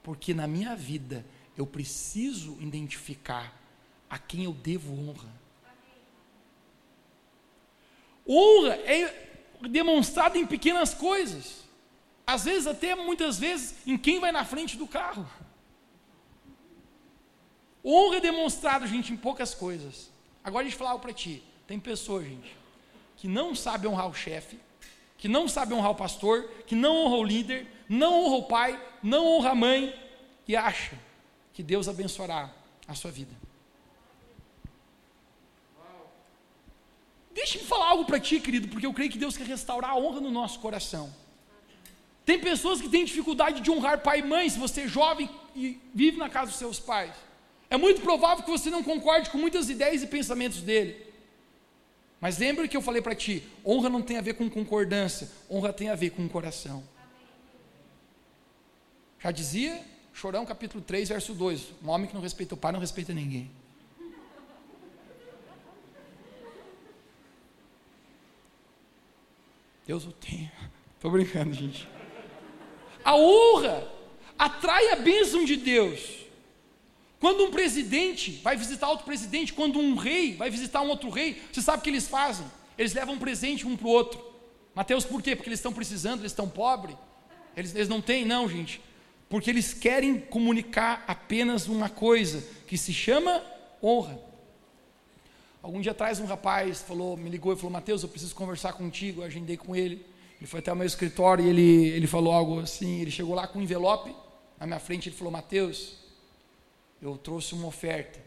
Porque na minha vida eu preciso identificar a quem eu devo honra. Honra é demonstrada em pequenas coisas. Às vezes, até muitas vezes, em quem vai na frente do carro. Honra é demonstrada, gente, em poucas coisas. Agora deixa eu falar algo para ti. Tem pessoas, gente, que não sabem honrar o chefe, que não sabem honrar o pastor, que não honra o líder, não honra o pai, não honra a mãe, e acha que Deus abençoará a sua vida. Deixa eu falar algo para ti, querido, porque eu creio que Deus quer restaurar a honra no nosso coração. Tem pessoas que têm dificuldade de honrar pai e mãe, se você é jovem e vive na casa dos seus pais. É muito provável que você não concorde com muitas ideias e pensamentos dele. Mas lembra que eu falei para ti: honra não tem a ver com concordância, honra tem a ver com o coração. Já dizia Chorão capítulo 3, verso 2. Um homem que não respeita o pai não respeita ninguém. Deus o tenha. Estou brincando, gente. A honra atrai a bênção de Deus. Quando um presidente vai visitar outro presidente, quando um rei vai visitar um outro rei, você sabe o que eles fazem? Eles levam um presente um para o outro. Mateus, por quê? Porque eles estão precisando, eles estão pobres. Eles, eles não têm, não, gente. porque eles querem comunicar apenas uma coisa que se chama honra. Algum dia atrás um rapaz falou, me ligou e falou: Mateus, eu preciso conversar contigo. Eu agendei com ele. Ele foi até o meu escritório e ele, ele falou algo assim. Ele chegou lá com um envelope na minha frente. Ele falou: Mateus, eu trouxe uma oferta.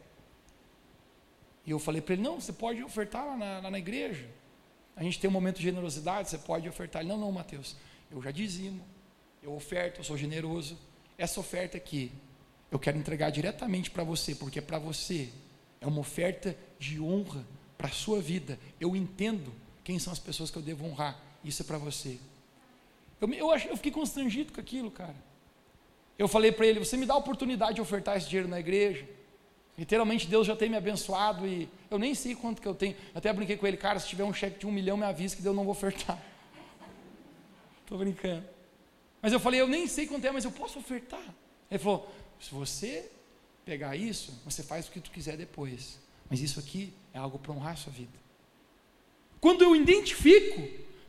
E eu falei para ele: Não, você pode ofertar lá na, lá na igreja. A gente tem um momento de generosidade, você pode ofertar. Ele: Não, não, Mateus, eu já dizimo, eu oferto, eu sou generoso. Essa oferta aqui, eu quero entregar diretamente para você, porque é para você. É uma oferta de honra para a sua vida. Eu entendo quem são as pessoas que eu devo honrar. Isso é para você. Eu, eu, eu fiquei constrangido com aquilo, cara. Eu falei para ele: você me dá a oportunidade de ofertar esse dinheiro na igreja? Literalmente Deus já tem me abençoado e eu nem sei quanto que eu tenho. Eu até brinquei com ele, cara, se tiver um cheque de um milhão, me avisa que Deus não vou ofertar. Estou brincando. Mas eu falei, eu nem sei quanto é, mas eu posso ofertar. Ele falou, se você pegar isso, você faz o que tu quiser depois. Mas isso aqui é algo para honrar a sua vida. Quando eu identifico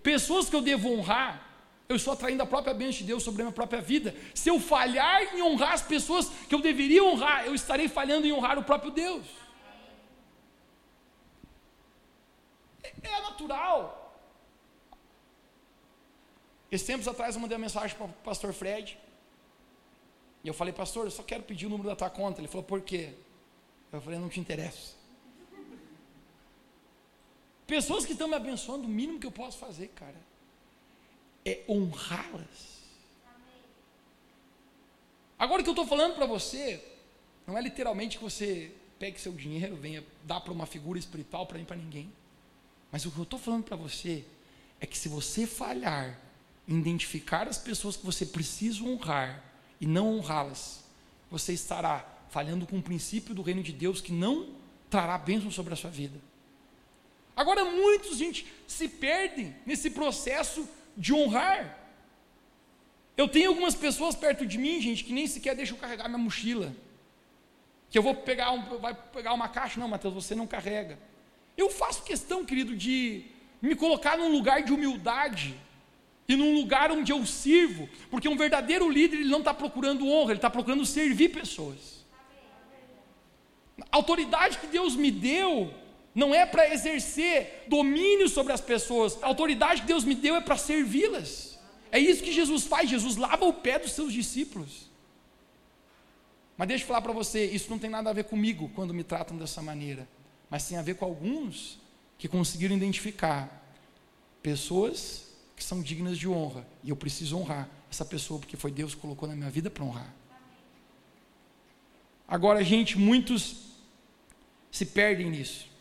pessoas que eu devo honrar, eu estou atraindo a própria bênção de Deus sobre a minha própria vida. Se eu falhar em honrar as pessoas que eu deveria honrar, eu estarei falhando em honrar o próprio Deus. É, é natural. Esses tempos atrás eu mandei uma mensagem para o pastor Fred. E eu falei, pastor, eu só quero pedir o número da tua conta. Ele falou, por quê? Eu falei, não te interessa. Pessoas que estão me abençoando, o mínimo que eu posso fazer, cara, é honrá-las. Agora que eu estou falando para você, não é literalmente que você pegue seu dinheiro, venha dar para uma figura espiritual para mim, para ninguém. Mas o que eu estou falando para você é que se você falhar em identificar as pessoas que você precisa honrar e não honrá-las, você estará falhando com o princípio do reino de Deus que não trará bênção sobre a sua vida. Agora, muitos, gente, se perdem nesse processo de honrar. Eu tenho algumas pessoas perto de mim, gente, que nem sequer deixam carregar minha mochila. Que eu vou pegar, um, vai pegar uma caixa, não, Mateus, você não carrega. Eu faço questão, querido, de me colocar num lugar de humildade e num lugar onde eu sirvo, porque um verdadeiro líder ele não está procurando honra, ele está procurando servir pessoas. A autoridade que Deus me deu não é para exercer domínio sobre as pessoas. A autoridade que Deus me deu é para servi-las. É isso que Jesus faz. Jesus lava o pé dos seus discípulos. Mas deixa eu falar para você, isso não tem nada a ver comigo quando me tratam dessa maneira, mas tem a ver com alguns que conseguiram identificar pessoas que são dignas de honra, e eu preciso honrar essa pessoa porque foi Deus que colocou na minha vida para honrar. Agora, gente, muitos se perdem nisso.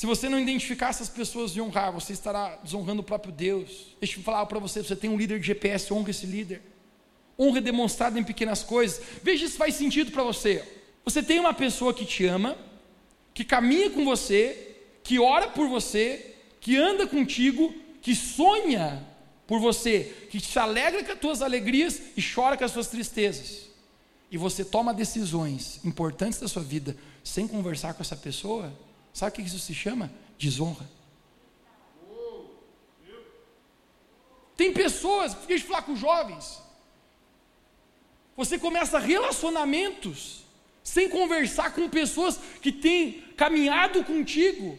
Se você não identificar essas pessoas e honrar, você estará desonrando o próprio Deus. Deixa eu falar para você: você tem um líder de GPS, honra esse líder. Honra é demonstrada em pequenas coisas. Veja se faz sentido para você. Você tem uma pessoa que te ama, que caminha com você, que ora por você, que anda contigo, que sonha por você, que se alegra com as tuas alegrias e chora com as suas tristezas. E você toma decisões importantes da sua vida sem conversar com essa pessoa, Sabe o que isso se chama? Desonra. Tem pessoas, deixa eu falar com jovens. Você começa relacionamentos sem conversar com pessoas que têm caminhado contigo,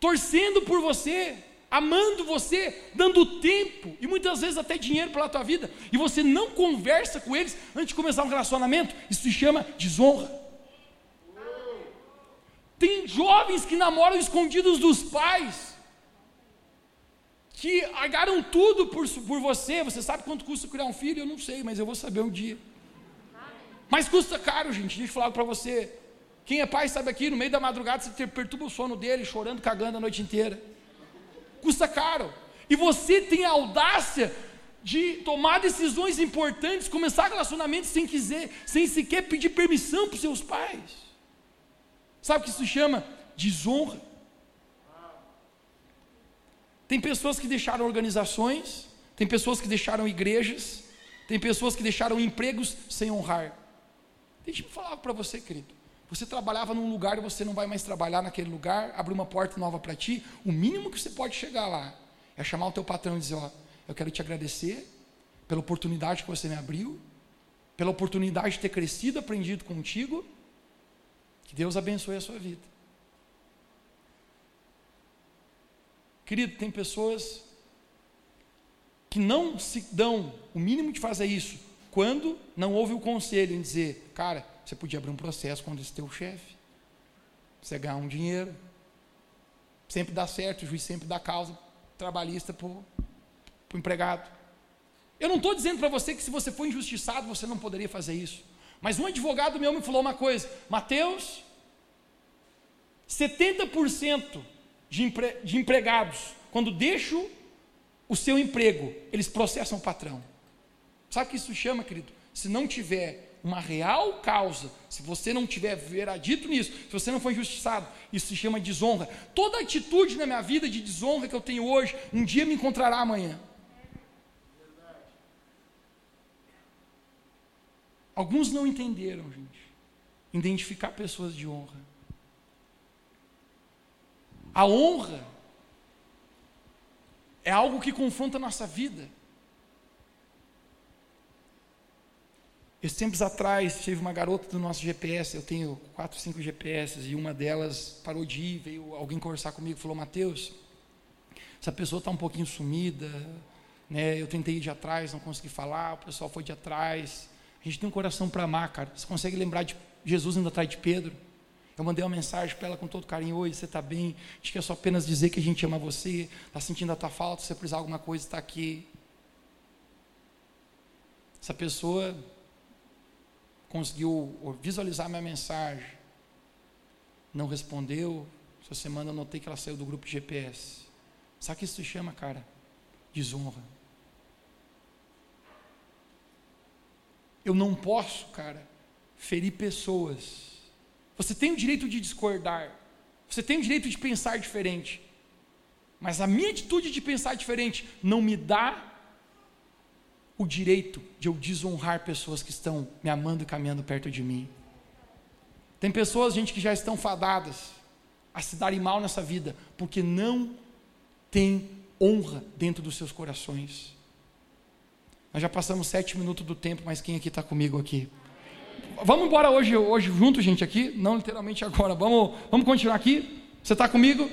torcendo por você, amando você, dando tempo e muitas vezes até dinheiro para a tua vida, e você não conversa com eles antes de começar um relacionamento, isso se chama desonra. Tem jovens que namoram escondidos dos pais, que agaram tudo por, por você. Você sabe quanto custa criar um filho? Eu não sei, mas eu vou saber um dia. Mas custa caro, gente. Deixa eu falar para você. Quem é pai sabe aqui, no meio da madrugada você perturba o sono dele, chorando, cagando a noite inteira. Custa caro. E você tem a audácia de tomar decisões importantes, começar relacionamentos sem quiser, sem sequer pedir permissão para os seus pais. Sabe o que isso chama? Desonra. Tem pessoas que deixaram organizações, tem pessoas que deixaram igrejas, tem pessoas que deixaram empregos sem honrar. Deixa eu falar para você, querido. Você trabalhava num lugar e você não vai mais trabalhar naquele lugar, abre uma porta nova para ti. O mínimo que você pode chegar lá é chamar o teu patrão e dizer: Ó, eu quero te agradecer pela oportunidade que você me abriu, pela oportunidade de ter crescido, aprendido contigo. Que Deus abençoe a sua vida. Querido, tem pessoas que não se dão o mínimo de fazer isso quando não houve o conselho em dizer, cara, você podia abrir um processo com esse teu chefe, você ganhar um dinheiro, sempre dá certo, o juiz sempre dá causa trabalhista para o empregado. Eu não estou dizendo para você que se você for injustiçado você não poderia fazer isso. Mas um advogado meu me falou uma coisa: Mateus, 70% de, empre, de empregados, quando deixam o seu emprego, eles processam o patrão. Sabe o que isso chama, querido? Se não tiver uma real causa, se você não tiver veradito nisso, se você não for injustiçado, isso se chama desonra. Toda atitude na minha vida de desonra que eu tenho hoje, um dia me encontrará amanhã. Alguns não entenderam, gente, identificar pessoas de honra. A honra é algo que confronta a nossa vida. Esses tempos atrás, teve uma garota do nosso GPS, eu tenho quatro, cinco GPS, e uma delas parou de ir, veio alguém conversar comigo, falou, Mateus, essa pessoa está um pouquinho sumida, né? eu tentei ir de atrás, não consegui falar, o pessoal foi de atrás, a gente tem um coração para amar, cara, você consegue lembrar de Jesus indo atrás de Pedro? Eu mandei uma mensagem para ela com todo carinho: Oi, você está bem? A gente quer só apenas dizer que a gente ama você, está sentindo a tua falta, se você precisar de alguma coisa, está aqui. Essa pessoa conseguiu visualizar minha mensagem, não respondeu. Essa semana eu notei que ela saiu do grupo de GPS. Sabe o que isso chama, cara? Desonra. Eu não posso, cara, ferir pessoas você tem o direito de discordar. Você tem o direito de pensar diferente. Mas a minha atitude de pensar diferente não me dá o direito de eu desonrar pessoas que estão me amando e caminhando perto de mim. Tem pessoas, gente, que já estão fadadas a se darem mal nessa vida, porque não tem honra dentro dos seus corações. Nós já passamos sete minutos do tempo, mas quem aqui está comigo aqui? Vamos embora hoje, hoje junto, gente, aqui. Não literalmente agora. Vamos, vamos continuar aqui. Você está comigo?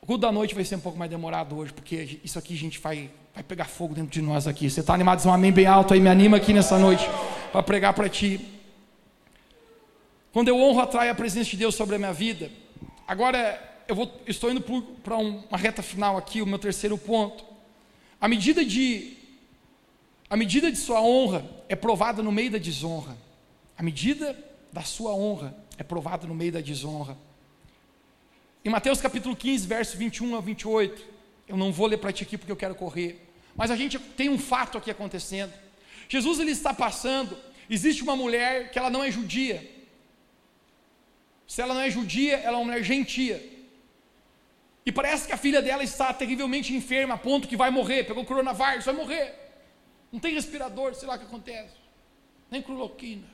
O culto da noite vai ser um pouco mais demorado hoje, porque isso aqui, gente, vai, vai pegar fogo dentro de nós aqui. Você está animado? Diz um amém bem alto aí, me anima aqui nessa noite para pregar para ti. Quando eu honro, atrai a presença de Deus sobre a minha vida. Agora, eu vou, estou indo para uma reta final aqui, o meu terceiro ponto. A medida de a medida de sua honra é provada no meio da desonra. A medida da sua honra é provada no meio da desonra. Em Mateus capítulo 15, verso 21 a 28, eu não vou ler para ti aqui porque eu quero correr, mas a gente tem um fato aqui acontecendo. Jesus ele está passando, existe uma mulher que ela não é judia. Se ela não é judia, ela é uma mulher gentia. E parece que a filha dela está terrivelmente enferma, a ponto que vai morrer, pegou coronavírus, vai morrer. Não tem respirador, sei lá o que acontece. Nem cloroquina.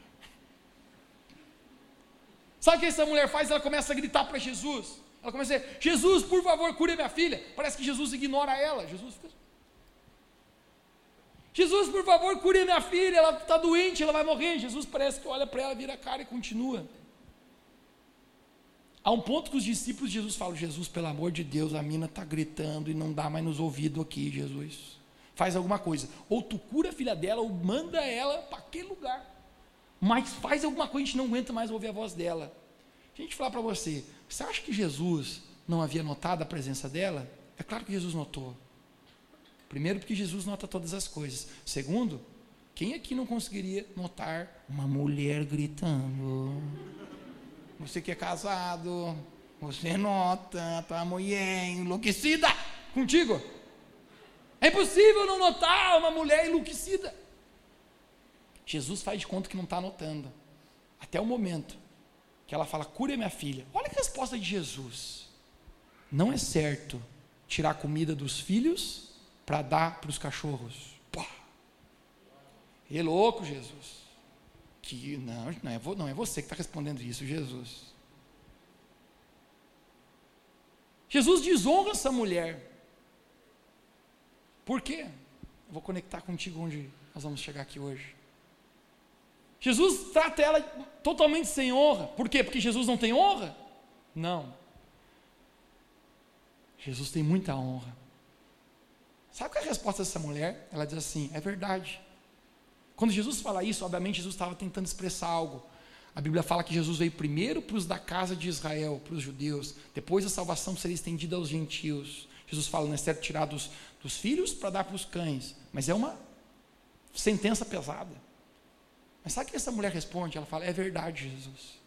Sabe o que essa mulher faz? Ela começa a gritar para Jesus. Ela começa a dizer: Jesus, por favor, cure minha filha. Parece que Jesus ignora ela. Jesus fica. Jesus, por favor, cure minha filha. Ela está doente, ela vai morrer. Jesus parece que olha para ela, vira a cara e continua. Há um ponto que os discípulos de Jesus falam: Jesus, pelo amor de Deus, a mina está gritando e não dá mais nos ouvidos aqui, Jesus faz alguma coisa. Ou tu cura a filha dela, ou manda ela para aquele lugar. Mas faz alguma coisa, a gente não aguenta mais ouvir a voz dela. A gente falar para você, você acha que Jesus não havia notado a presença dela? É claro que Jesus notou. Primeiro, porque Jesus nota todas as coisas. Segundo, quem aqui não conseguiria notar uma mulher gritando? Você que é casado, você nota, tua mulher enlouquecida contigo. É impossível não notar uma mulher enlouquecida. Jesus faz de conta que não está notando. Até o momento que ela fala, cure minha filha. Olha a resposta de Jesus. Não é certo tirar a comida dos filhos para dar para os cachorros. Pô. É louco, Jesus. Que não, não é, não é você que está respondendo isso, Jesus. Jesus desonra essa mulher. Por quê? Eu vou conectar contigo onde nós vamos chegar aqui hoje. Jesus trata ela totalmente sem honra. Por quê? Porque Jesus não tem honra? Não. Jesus tem muita honra. Sabe qual é a resposta dessa mulher? Ela diz assim: é verdade. Quando Jesus fala isso, obviamente Jesus estava tentando expressar algo. A Bíblia fala que Jesus veio primeiro para os da casa de Israel, para os judeus, depois a salvação seria estendida aos gentios. Jesus fala, não é certo tirar dos, dos filhos para dar para os cães, mas é uma sentença pesada. Mas sabe o que essa mulher responde? Ela fala: É verdade, Jesus.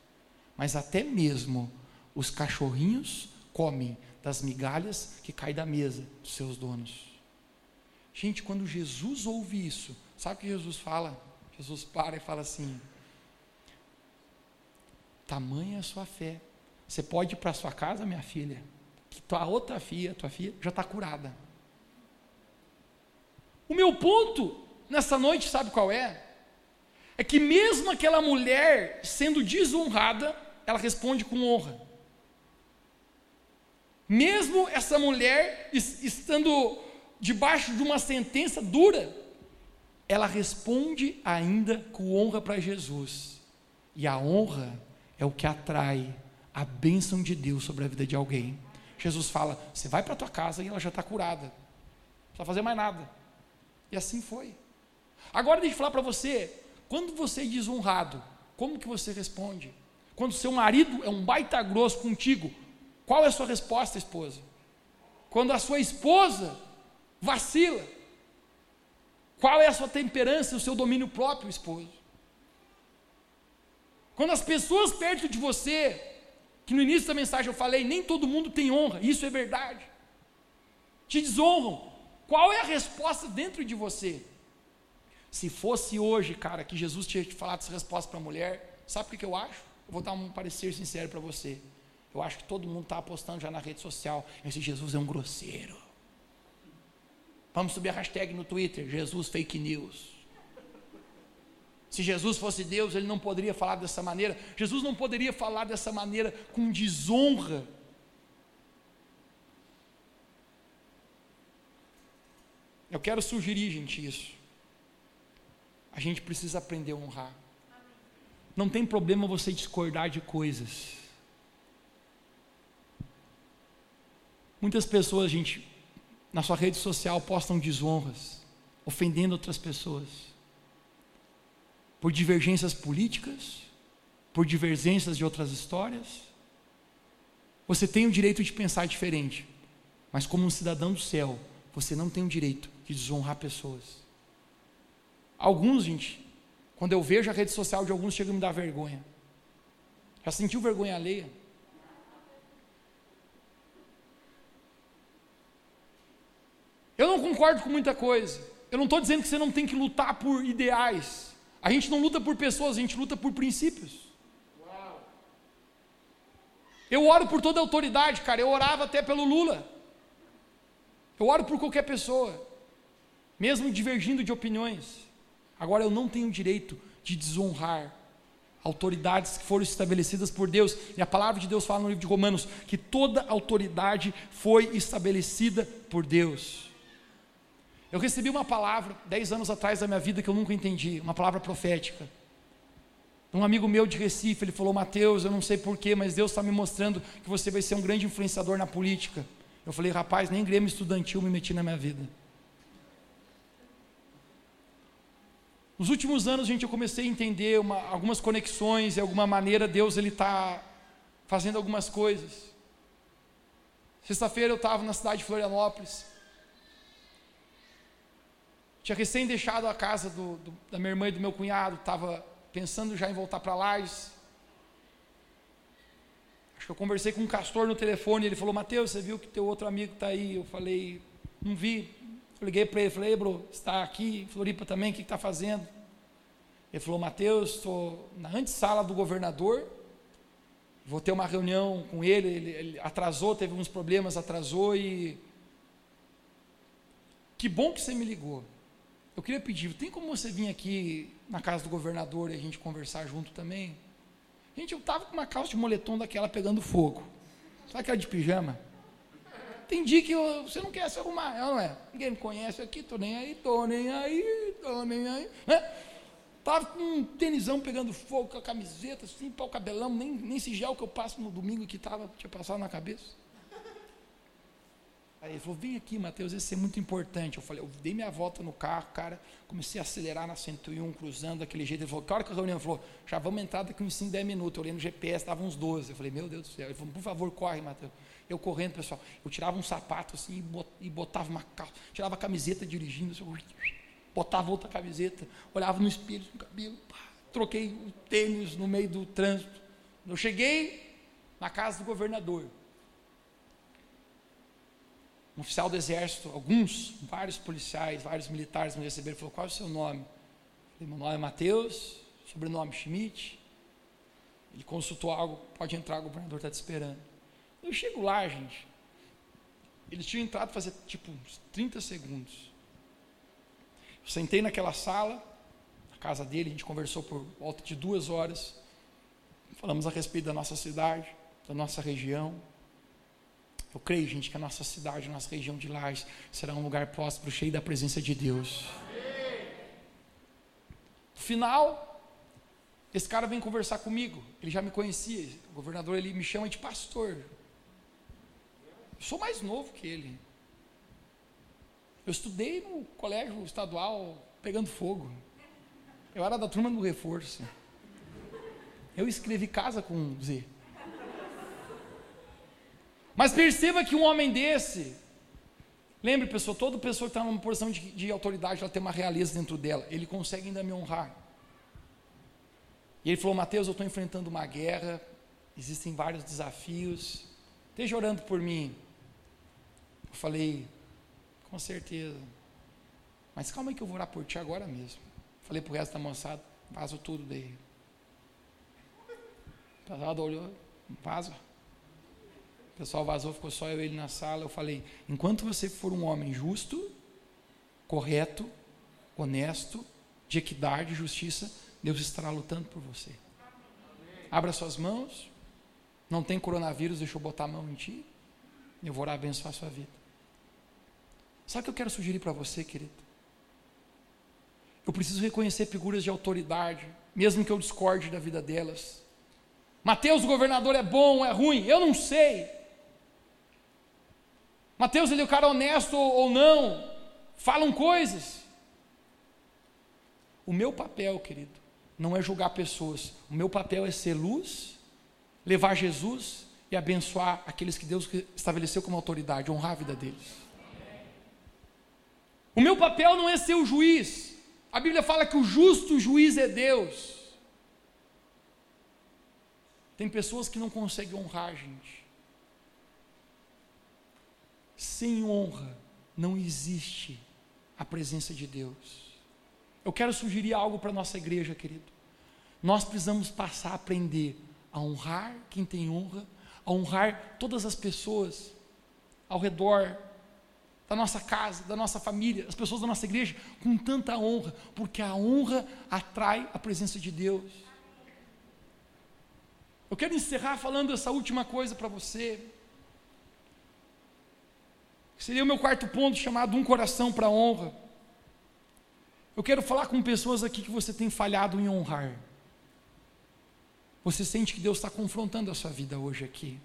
Mas até mesmo os cachorrinhos comem das migalhas que caem da mesa dos seus donos. Gente, quando Jesus ouve isso, sabe o que Jesus fala? Jesus para e fala assim: Tamanha a sua fé. Você pode ir para sua casa, minha filha, que tua outra filha, tua filha, já está curada. O meu ponto nessa noite, sabe qual é? É que mesmo aquela mulher sendo desonrada, ela responde com honra. Mesmo essa mulher estando debaixo de uma sentença dura, ela responde ainda com honra para Jesus. E a honra é o que atrai a bênção de Deus sobre a vida de alguém. Jesus fala: Você vai para tua casa e ela já está curada, não precisa fazer mais nada. E assim foi. Agora deixa eu falar para você: quando você é desonrado, como que você responde? Quando seu marido é um baita grosso contigo, qual é a sua resposta, esposa? Quando a sua esposa vacila, qual é a sua temperança, o seu domínio próprio, esposo? Quando as pessoas perto de você, que no início da mensagem eu falei, nem todo mundo tem honra, isso é verdade, te desonram, qual é a resposta dentro de você? Se fosse hoje, cara, que Jesus tinha falado essa resposta para a mulher, sabe o que eu acho? Eu vou dar um parecer sincero para você. Eu acho que todo mundo está apostando já na rede social. Esse Jesus é um grosseiro. Vamos subir a hashtag no Twitter, Jesus fake news. Se Jesus fosse Deus, ele não poderia falar dessa maneira. Jesus não poderia falar dessa maneira com desonra. Eu quero sugerir, gente, isso. A gente precisa aprender a honrar. Não tem problema você discordar de coisas. Muitas pessoas, gente, na sua rede social postam desonras, ofendendo outras pessoas. Por divergências políticas, por divergências de outras histórias. Você tem o direito de pensar diferente, mas como um cidadão do céu, você não tem o direito de desonrar pessoas. Alguns, gente, quando eu vejo a rede social de alguns, chega a me dar vergonha. Já sentiu vergonha alheia? Eu não concordo com muita coisa. Eu não estou dizendo que você não tem que lutar por ideais. A gente não luta por pessoas, a gente luta por princípios. Eu oro por toda autoridade, cara. Eu orava até pelo Lula. Eu oro por qualquer pessoa, mesmo divergindo de opiniões. Agora eu não tenho direito de desonrar autoridades que foram estabelecidas por Deus. E a palavra de Deus fala no livro de Romanos que toda autoridade foi estabelecida por Deus. Eu recebi uma palavra dez anos atrás da minha vida que eu nunca entendi, uma palavra profética. Um amigo meu de Recife, ele falou: Mateus, eu não sei porquê, mas Deus está me mostrando que você vai ser um grande influenciador na política. Eu falei: rapaz, nem Grêmio Estudantil me meti na minha vida. Nos últimos anos, gente, eu comecei a entender uma, algumas conexões, de alguma maneira Deus ele está fazendo algumas coisas. Sexta-feira eu estava na cidade de Florianópolis. Tinha recém deixado a casa do, do, da minha irmã e do meu cunhado, estava pensando já em voltar para Lages. Acho que eu conversei com um castor no telefone, ele falou, Mateus, você viu que teu outro amigo está aí? Eu falei, não vi. Eu liguei para ele, falei, bro, está aqui Floripa também, o que está fazendo? Ele falou, Mateus, estou na antessala do governador, vou ter uma reunião com ele, ele, ele atrasou, teve uns problemas, atrasou e... Que bom que você me ligou. Eu queria pedir, tem como você vir aqui na casa do governador e a gente conversar junto também? Gente, eu estava com uma calça de moletom daquela pegando fogo. Sabe aquela de pijama? Tem dia que você não quer se arrumar, não é? Ninguém me conhece aqui, tô nem aí, tô nem aí, tô nem aí. Né? Tava com um tênisão pegando fogo, com a camiseta, assim, pau cabelão, nem, nem esse gel que eu passo no domingo que tava, tinha passado na cabeça. Aí ele falou, vem aqui, Mateus, esse é muito importante. Eu falei, eu dei minha volta no carro, cara, comecei a acelerar na 101, cruzando daquele jeito. Ele falou, que hora que a reunião? Ele falou, já vamos entrar daqui uns 5, 10 minutos. Eu olhei no GPS, estava uns 12. Eu falei, meu Deus do céu. Ele falou, por favor, corre, Mateus. Eu correndo, pessoal, eu tirava um sapato assim e botava uma calça, tirava a camiseta dirigindo, assim, botava outra camiseta, olhava no espelho, no cabelo, pá, troquei o tênis no meio do trânsito. Eu cheguei na casa do governador. Um oficial do exército, alguns, vários policiais, vários militares me receberam e falou: Qual é o seu nome? Eu falei: Meu nome é Mateus, sobrenome Schmidt. Ele consultou algo, pode entrar, o governador está te esperando. Eu chego lá, gente. Eles tinham entrado fazer tipo uns 30 segundos. Eu sentei naquela sala, na casa dele, a gente conversou por volta de duas horas. Falamos a respeito da nossa cidade, da nossa região. Eu creio, gente, que a nossa cidade, a nossa região de Lages será um lugar próspero, cheio da presença de Deus. Final, esse cara vem conversar comigo. Ele já me conhecia. O governador ele me chama de pastor. Eu sou mais novo que ele. Eu estudei no colégio estadual pegando fogo. Eu era da turma do reforço. Eu escrevi casa com Z. Mas perceba que um homem desse, lembre pessoal, toda pessoa que está numa posição de, de, autoridade, ela tem uma realeza dentro dela, ele consegue ainda me honrar. E ele falou: Mateus, eu estou enfrentando uma guerra, existem vários desafios, esteja orando por mim. Eu falei: com certeza. Mas calma aí que eu vou orar por ti agora mesmo. Falei para o resto da moçada, vaza tudo daí. O pessoal olhou, vaza. O pessoal vazou, ficou só eu e ele na sala. Eu falei: enquanto você for um homem justo, correto, honesto, de equidade e justiça, Deus estará lutando por você. Abra suas mãos. Não tem coronavírus, deixa eu botar a mão em ti. Eu vou orar abençoar a sua vida. Sabe o que eu quero sugerir para você, querido? Eu preciso reconhecer figuras de autoridade, mesmo que eu discorde da vida delas. Mateus, o governador, é bom, é ruim? Eu não sei. Mateus, ele é o cara honesto ou não? Falam coisas. O meu papel, querido, não é julgar pessoas. O meu papel é ser luz, levar Jesus e abençoar aqueles que Deus estabeleceu como autoridade, honrar a vida deles. O meu papel não é ser o juiz. A Bíblia fala que o justo juiz é Deus. Tem pessoas que não conseguem honrar, gente. Sem honra não existe a presença de Deus. Eu quero sugerir algo para a nossa igreja, querido. Nós precisamos passar a aprender a honrar quem tem honra, a honrar todas as pessoas ao redor da nossa casa, da nossa família, as pessoas da nossa igreja, com tanta honra, porque a honra atrai a presença de Deus. Eu quero encerrar falando essa última coisa para você. Seria o meu quarto ponto, chamado Um Coração para Honra. Eu quero falar com pessoas aqui que você tem falhado em honrar. Você sente que Deus está confrontando a sua vida hoje aqui.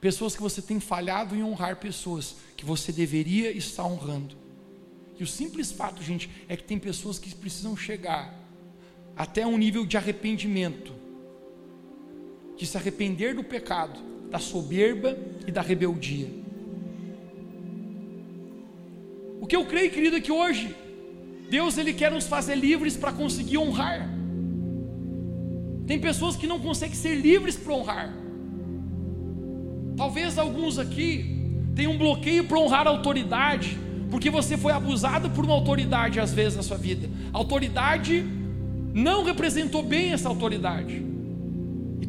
Pessoas que você tem falhado em honrar pessoas que você deveria estar honrando. E o simples fato, gente, é que tem pessoas que precisam chegar até um nível de arrependimento, de se arrepender do pecado, da soberba e da rebeldia. O que eu creio, querido, é que hoje Deus ele quer nos fazer livres para conseguir honrar. Tem pessoas que não conseguem ser livres para honrar. Talvez alguns aqui tenham um bloqueio para honrar a autoridade, porque você foi abusado por uma autoridade às vezes na sua vida. A autoridade não representou bem essa autoridade.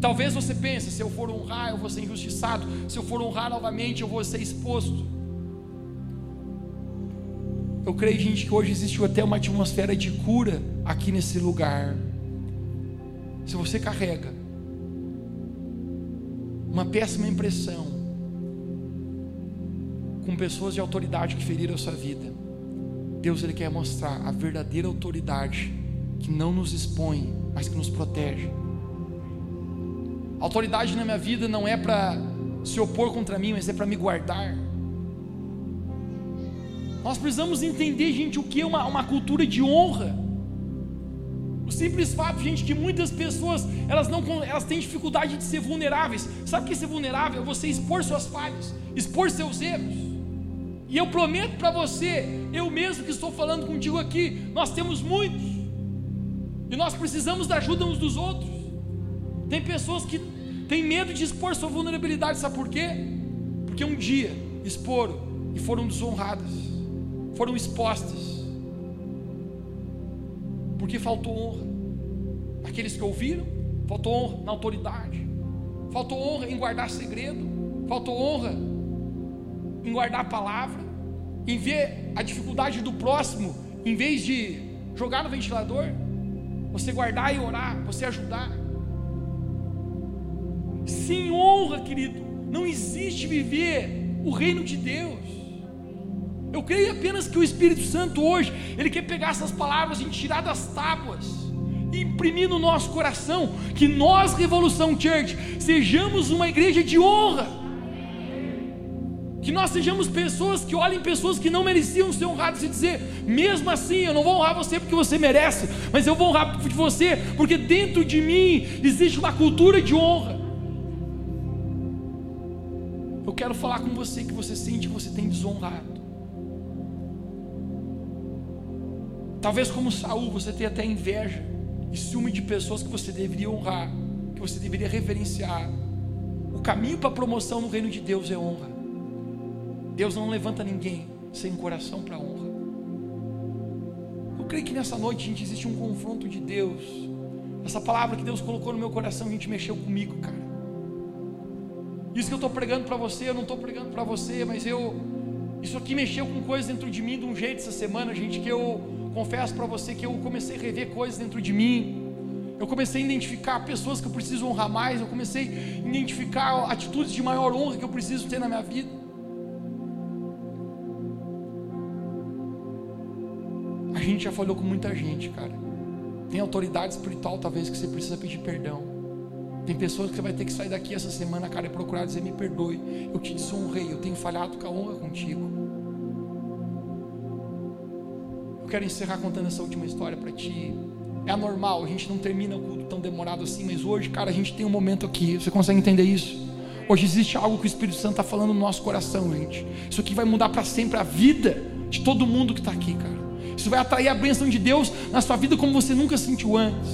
Talvez você pense: se eu for honrar, eu vou ser injustiçado. Se eu for honrar novamente, eu vou ser exposto. Eu creio, gente, que hoje existe até uma atmosfera de cura aqui nesse lugar. Se você carrega uma péssima impressão com pessoas de autoridade que feriram a sua vida. Deus ele quer mostrar a verdadeira autoridade que não nos expõe, mas que nos protege. Autoridade na minha vida não é para se opor contra mim, mas é para me guardar. Nós precisamos entender, gente, o que é uma, uma cultura de honra. O simples fato, gente, que muitas pessoas elas não elas têm dificuldade de ser vulneráveis. Sabe o que é ser vulnerável? É você expor suas falhas, expor seus erros. E eu prometo para você, eu mesmo que estou falando contigo aqui, nós temos muitos. E nós precisamos da ajuda uns dos outros. Tem pessoas que têm medo de expor sua vulnerabilidade, sabe por quê? Porque um dia exporam e foram desonradas, foram expostas porque faltou honra. Aqueles que ouviram, faltou honra na autoridade, faltou honra em guardar segredo, faltou honra em guardar a palavra, em ver a dificuldade do próximo, em vez de jogar no ventilador, você guardar e orar, você ajudar. Sem honra, querido, não existe viver o reino de Deus. Eu creio apenas que o Espírito Santo hoje, ele quer pegar essas palavras e tirar das tábuas e imprimir no nosso coração que nós, Revolução Church, sejamos uma igreja de honra. Que nós sejamos pessoas que olhem pessoas que não mereciam ser honradas e dizer, mesmo assim, eu não vou honrar você porque você merece, mas eu vou honrar você porque dentro de mim existe uma cultura de honra. Eu quero falar com você que você sente que você tem desonrado. Talvez como Saul você tenha até inveja e ciúme de pessoas que você deveria honrar, que você deveria reverenciar. O caminho para a promoção no reino de Deus é honra. Deus não levanta ninguém sem coração para honra. Eu creio que nessa noite, gente, existe um confronto de Deus. Essa palavra que Deus colocou no meu coração, a gente mexeu comigo, cara. Isso que eu estou pregando para você, eu não estou pregando para você, mas eu. Isso aqui mexeu com coisas dentro de mim de um jeito essa semana, gente, que eu confesso para você que eu comecei a rever coisas dentro de mim. Eu comecei a identificar pessoas que eu preciso honrar mais. Eu comecei a identificar atitudes de maior honra que eu preciso ter na minha vida. A gente já falou com muita gente, cara. Tem autoridade espiritual, talvez, que você precisa pedir perdão. Tem pessoas que você vai ter que sair daqui essa semana, cara, e procurar dizer: me perdoe. Eu te desonrei, eu tenho falhado com a honra contigo quero encerrar contando essa última história para ti. É anormal, a gente não termina o culto tão demorado assim, mas hoje, cara, a gente tem um momento aqui. Você consegue entender isso? Hoje existe algo que o Espírito Santo está falando no nosso coração, gente. Isso aqui vai mudar para sempre a vida de todo mundo que está aqui, cara. Isso vai atrair a bênção de Deus na sua vida como você nunca sentiu antes.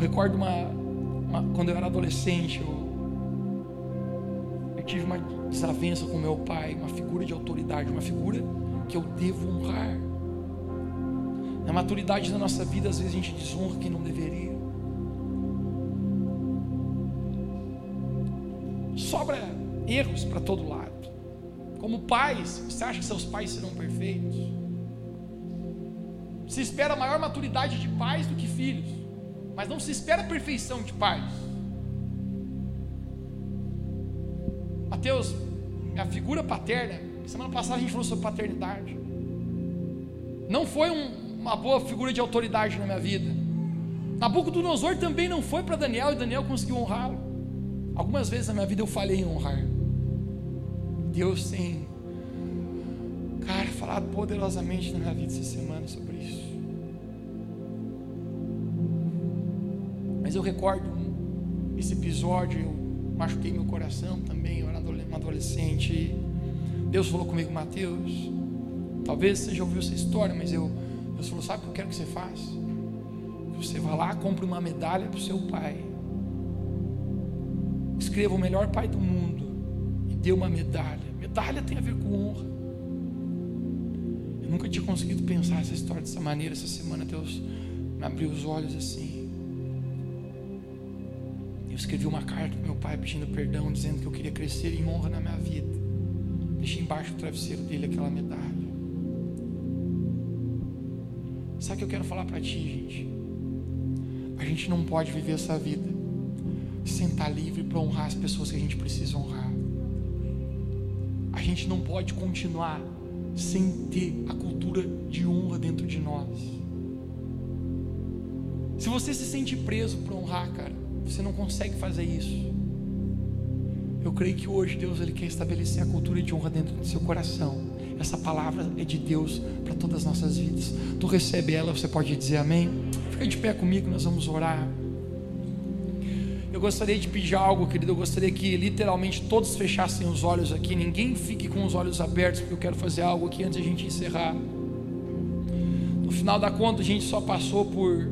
Recordo uma, uma quando eu era adolescente, eu, eu tive uma desavença com meu pai, uma figura de autoridade, uma figura que eu devo honrar. Na maturidade da nossa vida, às vezes a gente desonra quem não deveria. Sobra erros para todo lado. Como pais, você acha que seus pais serão perfeitos? Se espera maior maturidade de pais do que filhos, mas não se espera perfeição de pais. Mateus, a figura paterna Semana passada a gente falou sobre paternidade. Não foi um, uma boa figura de autoridade na minha vida. Nabucodonosor também não foi para Daniel e Daniel conseguiu honrá-lo. Algumas vezes na minha vida eu falhei em honrar. Deus tem, cara, falado poderosamente na minha vida essa semana sobre isso. Mas eu recordo esse episódio, eu machuquei meu coração também, eu era adolescente. Deus falou comigo, Mateus. Talvez você já ouviu essa história, mas eu, Deus falou: Sabe o que eu quero que você faça? Você vá lá, compre uma medalha para o seu pai. Escreva o melhor pai do mundo e dê uma medalha. Medalha tem a ver com honra. Eu nunca tinha conseguido pensar essa história dessa maneira. Essa semana Deus me abriu os olhos assim. Escrevi uma carta para meu pai pedindo perdão, dizendo que eu queria crescer em honra na minha vida. Deixa embaixo do travesseiro dele aquela medalha. Sabe o que eu quero falar para ti, gente? A gente não pode viver essa vida sem estar livre para honrar as pessoas que a gente precisa honrar. a gente não pode continuar sem ter a cultura de honra dentro de nós. Se você se sente preso para honrar, cara, você não consegue fazer isso. Eu creio que hoje Deus ele quer estabelecer a cultura de honra dentro do seu coração. Essa palavra é de Deus para todas as nossas vidas. Tu recebe ela, você pode dizer amém? Fica de pé comigo, nós vamos orar. Eu gostaria de pedir algo, querido. Eu gostaria que literalmente todos fechassem os olhos aqui. Ninguém fique com os olhos abertos, porque eu quero fazer algo aqui antes de a gente encerrar. No final da conta, a gente só passou por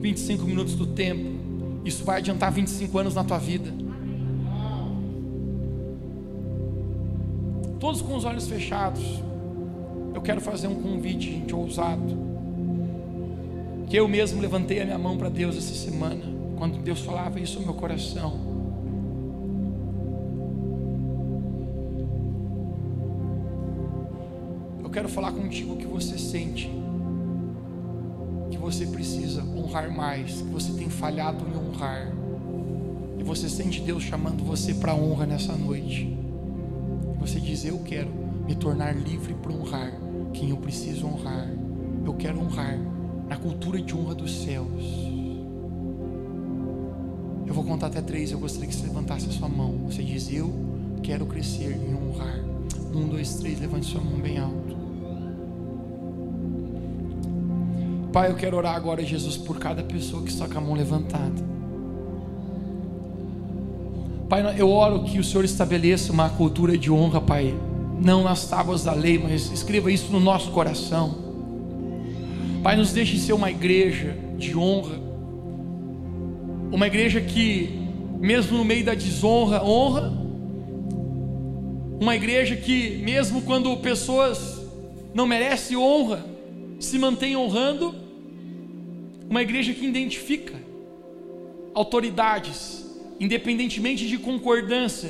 25 minutos do tempo. Isso vai adiantar 25 anos na tua vida. Todos com os olhos fechados. Eu quero fazer um convite, gente, ousado. Que eu mesmo levantei a minha mão para Deus essa semana, quando Deus falava isso no meu coração. Eu quero falar contigo o que você sente, você precisa honrar mais, que você tem falhado em honrar, e você sente Deus chamando você para honra nessa noite. Você diz: Eu quero me tornar livre para honrar quem eu preciso honrar. Eu quero honrar na cultura de honra dos céus. Eu vou contar até três. Eu gostaria que você levantasse a sua mão. Você diz: Eu quero crescer em honrar. Um, dois, três. Levante sua mão bem alto. Pai, eu quero orar agora, Jesus, por cada pessoa que está com a mão levantada. Pai, eu oro que o Senhor estabeleça uma cultura de honra, Pai, não nas tábuas da lei, mas escreva isso no nosso coração. Pai, nos deixe ser uma igreja de honra, uma igreja que, mesmo no meio da desonra, honra, uma igreja que, mesmo quando pessoas não merecem honra, se mantém honrando, uma igreja que identifica autoridades, independentemente de concordância,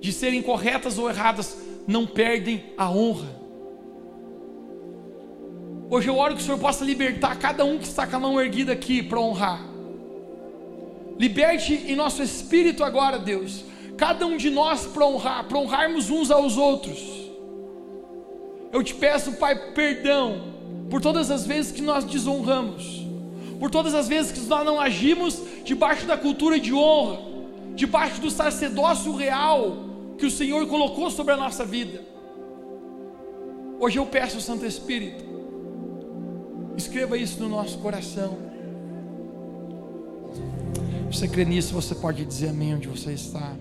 de serem corretas ou erradas, não perdem a honra. Hoje eu oro que o Senhor possa libertar cada um que está com a mão erguida aqui para honrar. Liberte em nosso espírito agora, Deus, cada um de nós para honrar, para honrarmos uns aos outros. Eu te peço, Pai, perdão por todas as vezes que nós desonramos, por todas as vezes que nós não agimos debaixo da cultura de honra debaixo do sacerdócio real que o Senhor colocou sobre a nossa vida. Hoje eu peço, Santo Espírito, escreva isso no nosso coração. Você crê nisso, você pode dizer amém onde você está.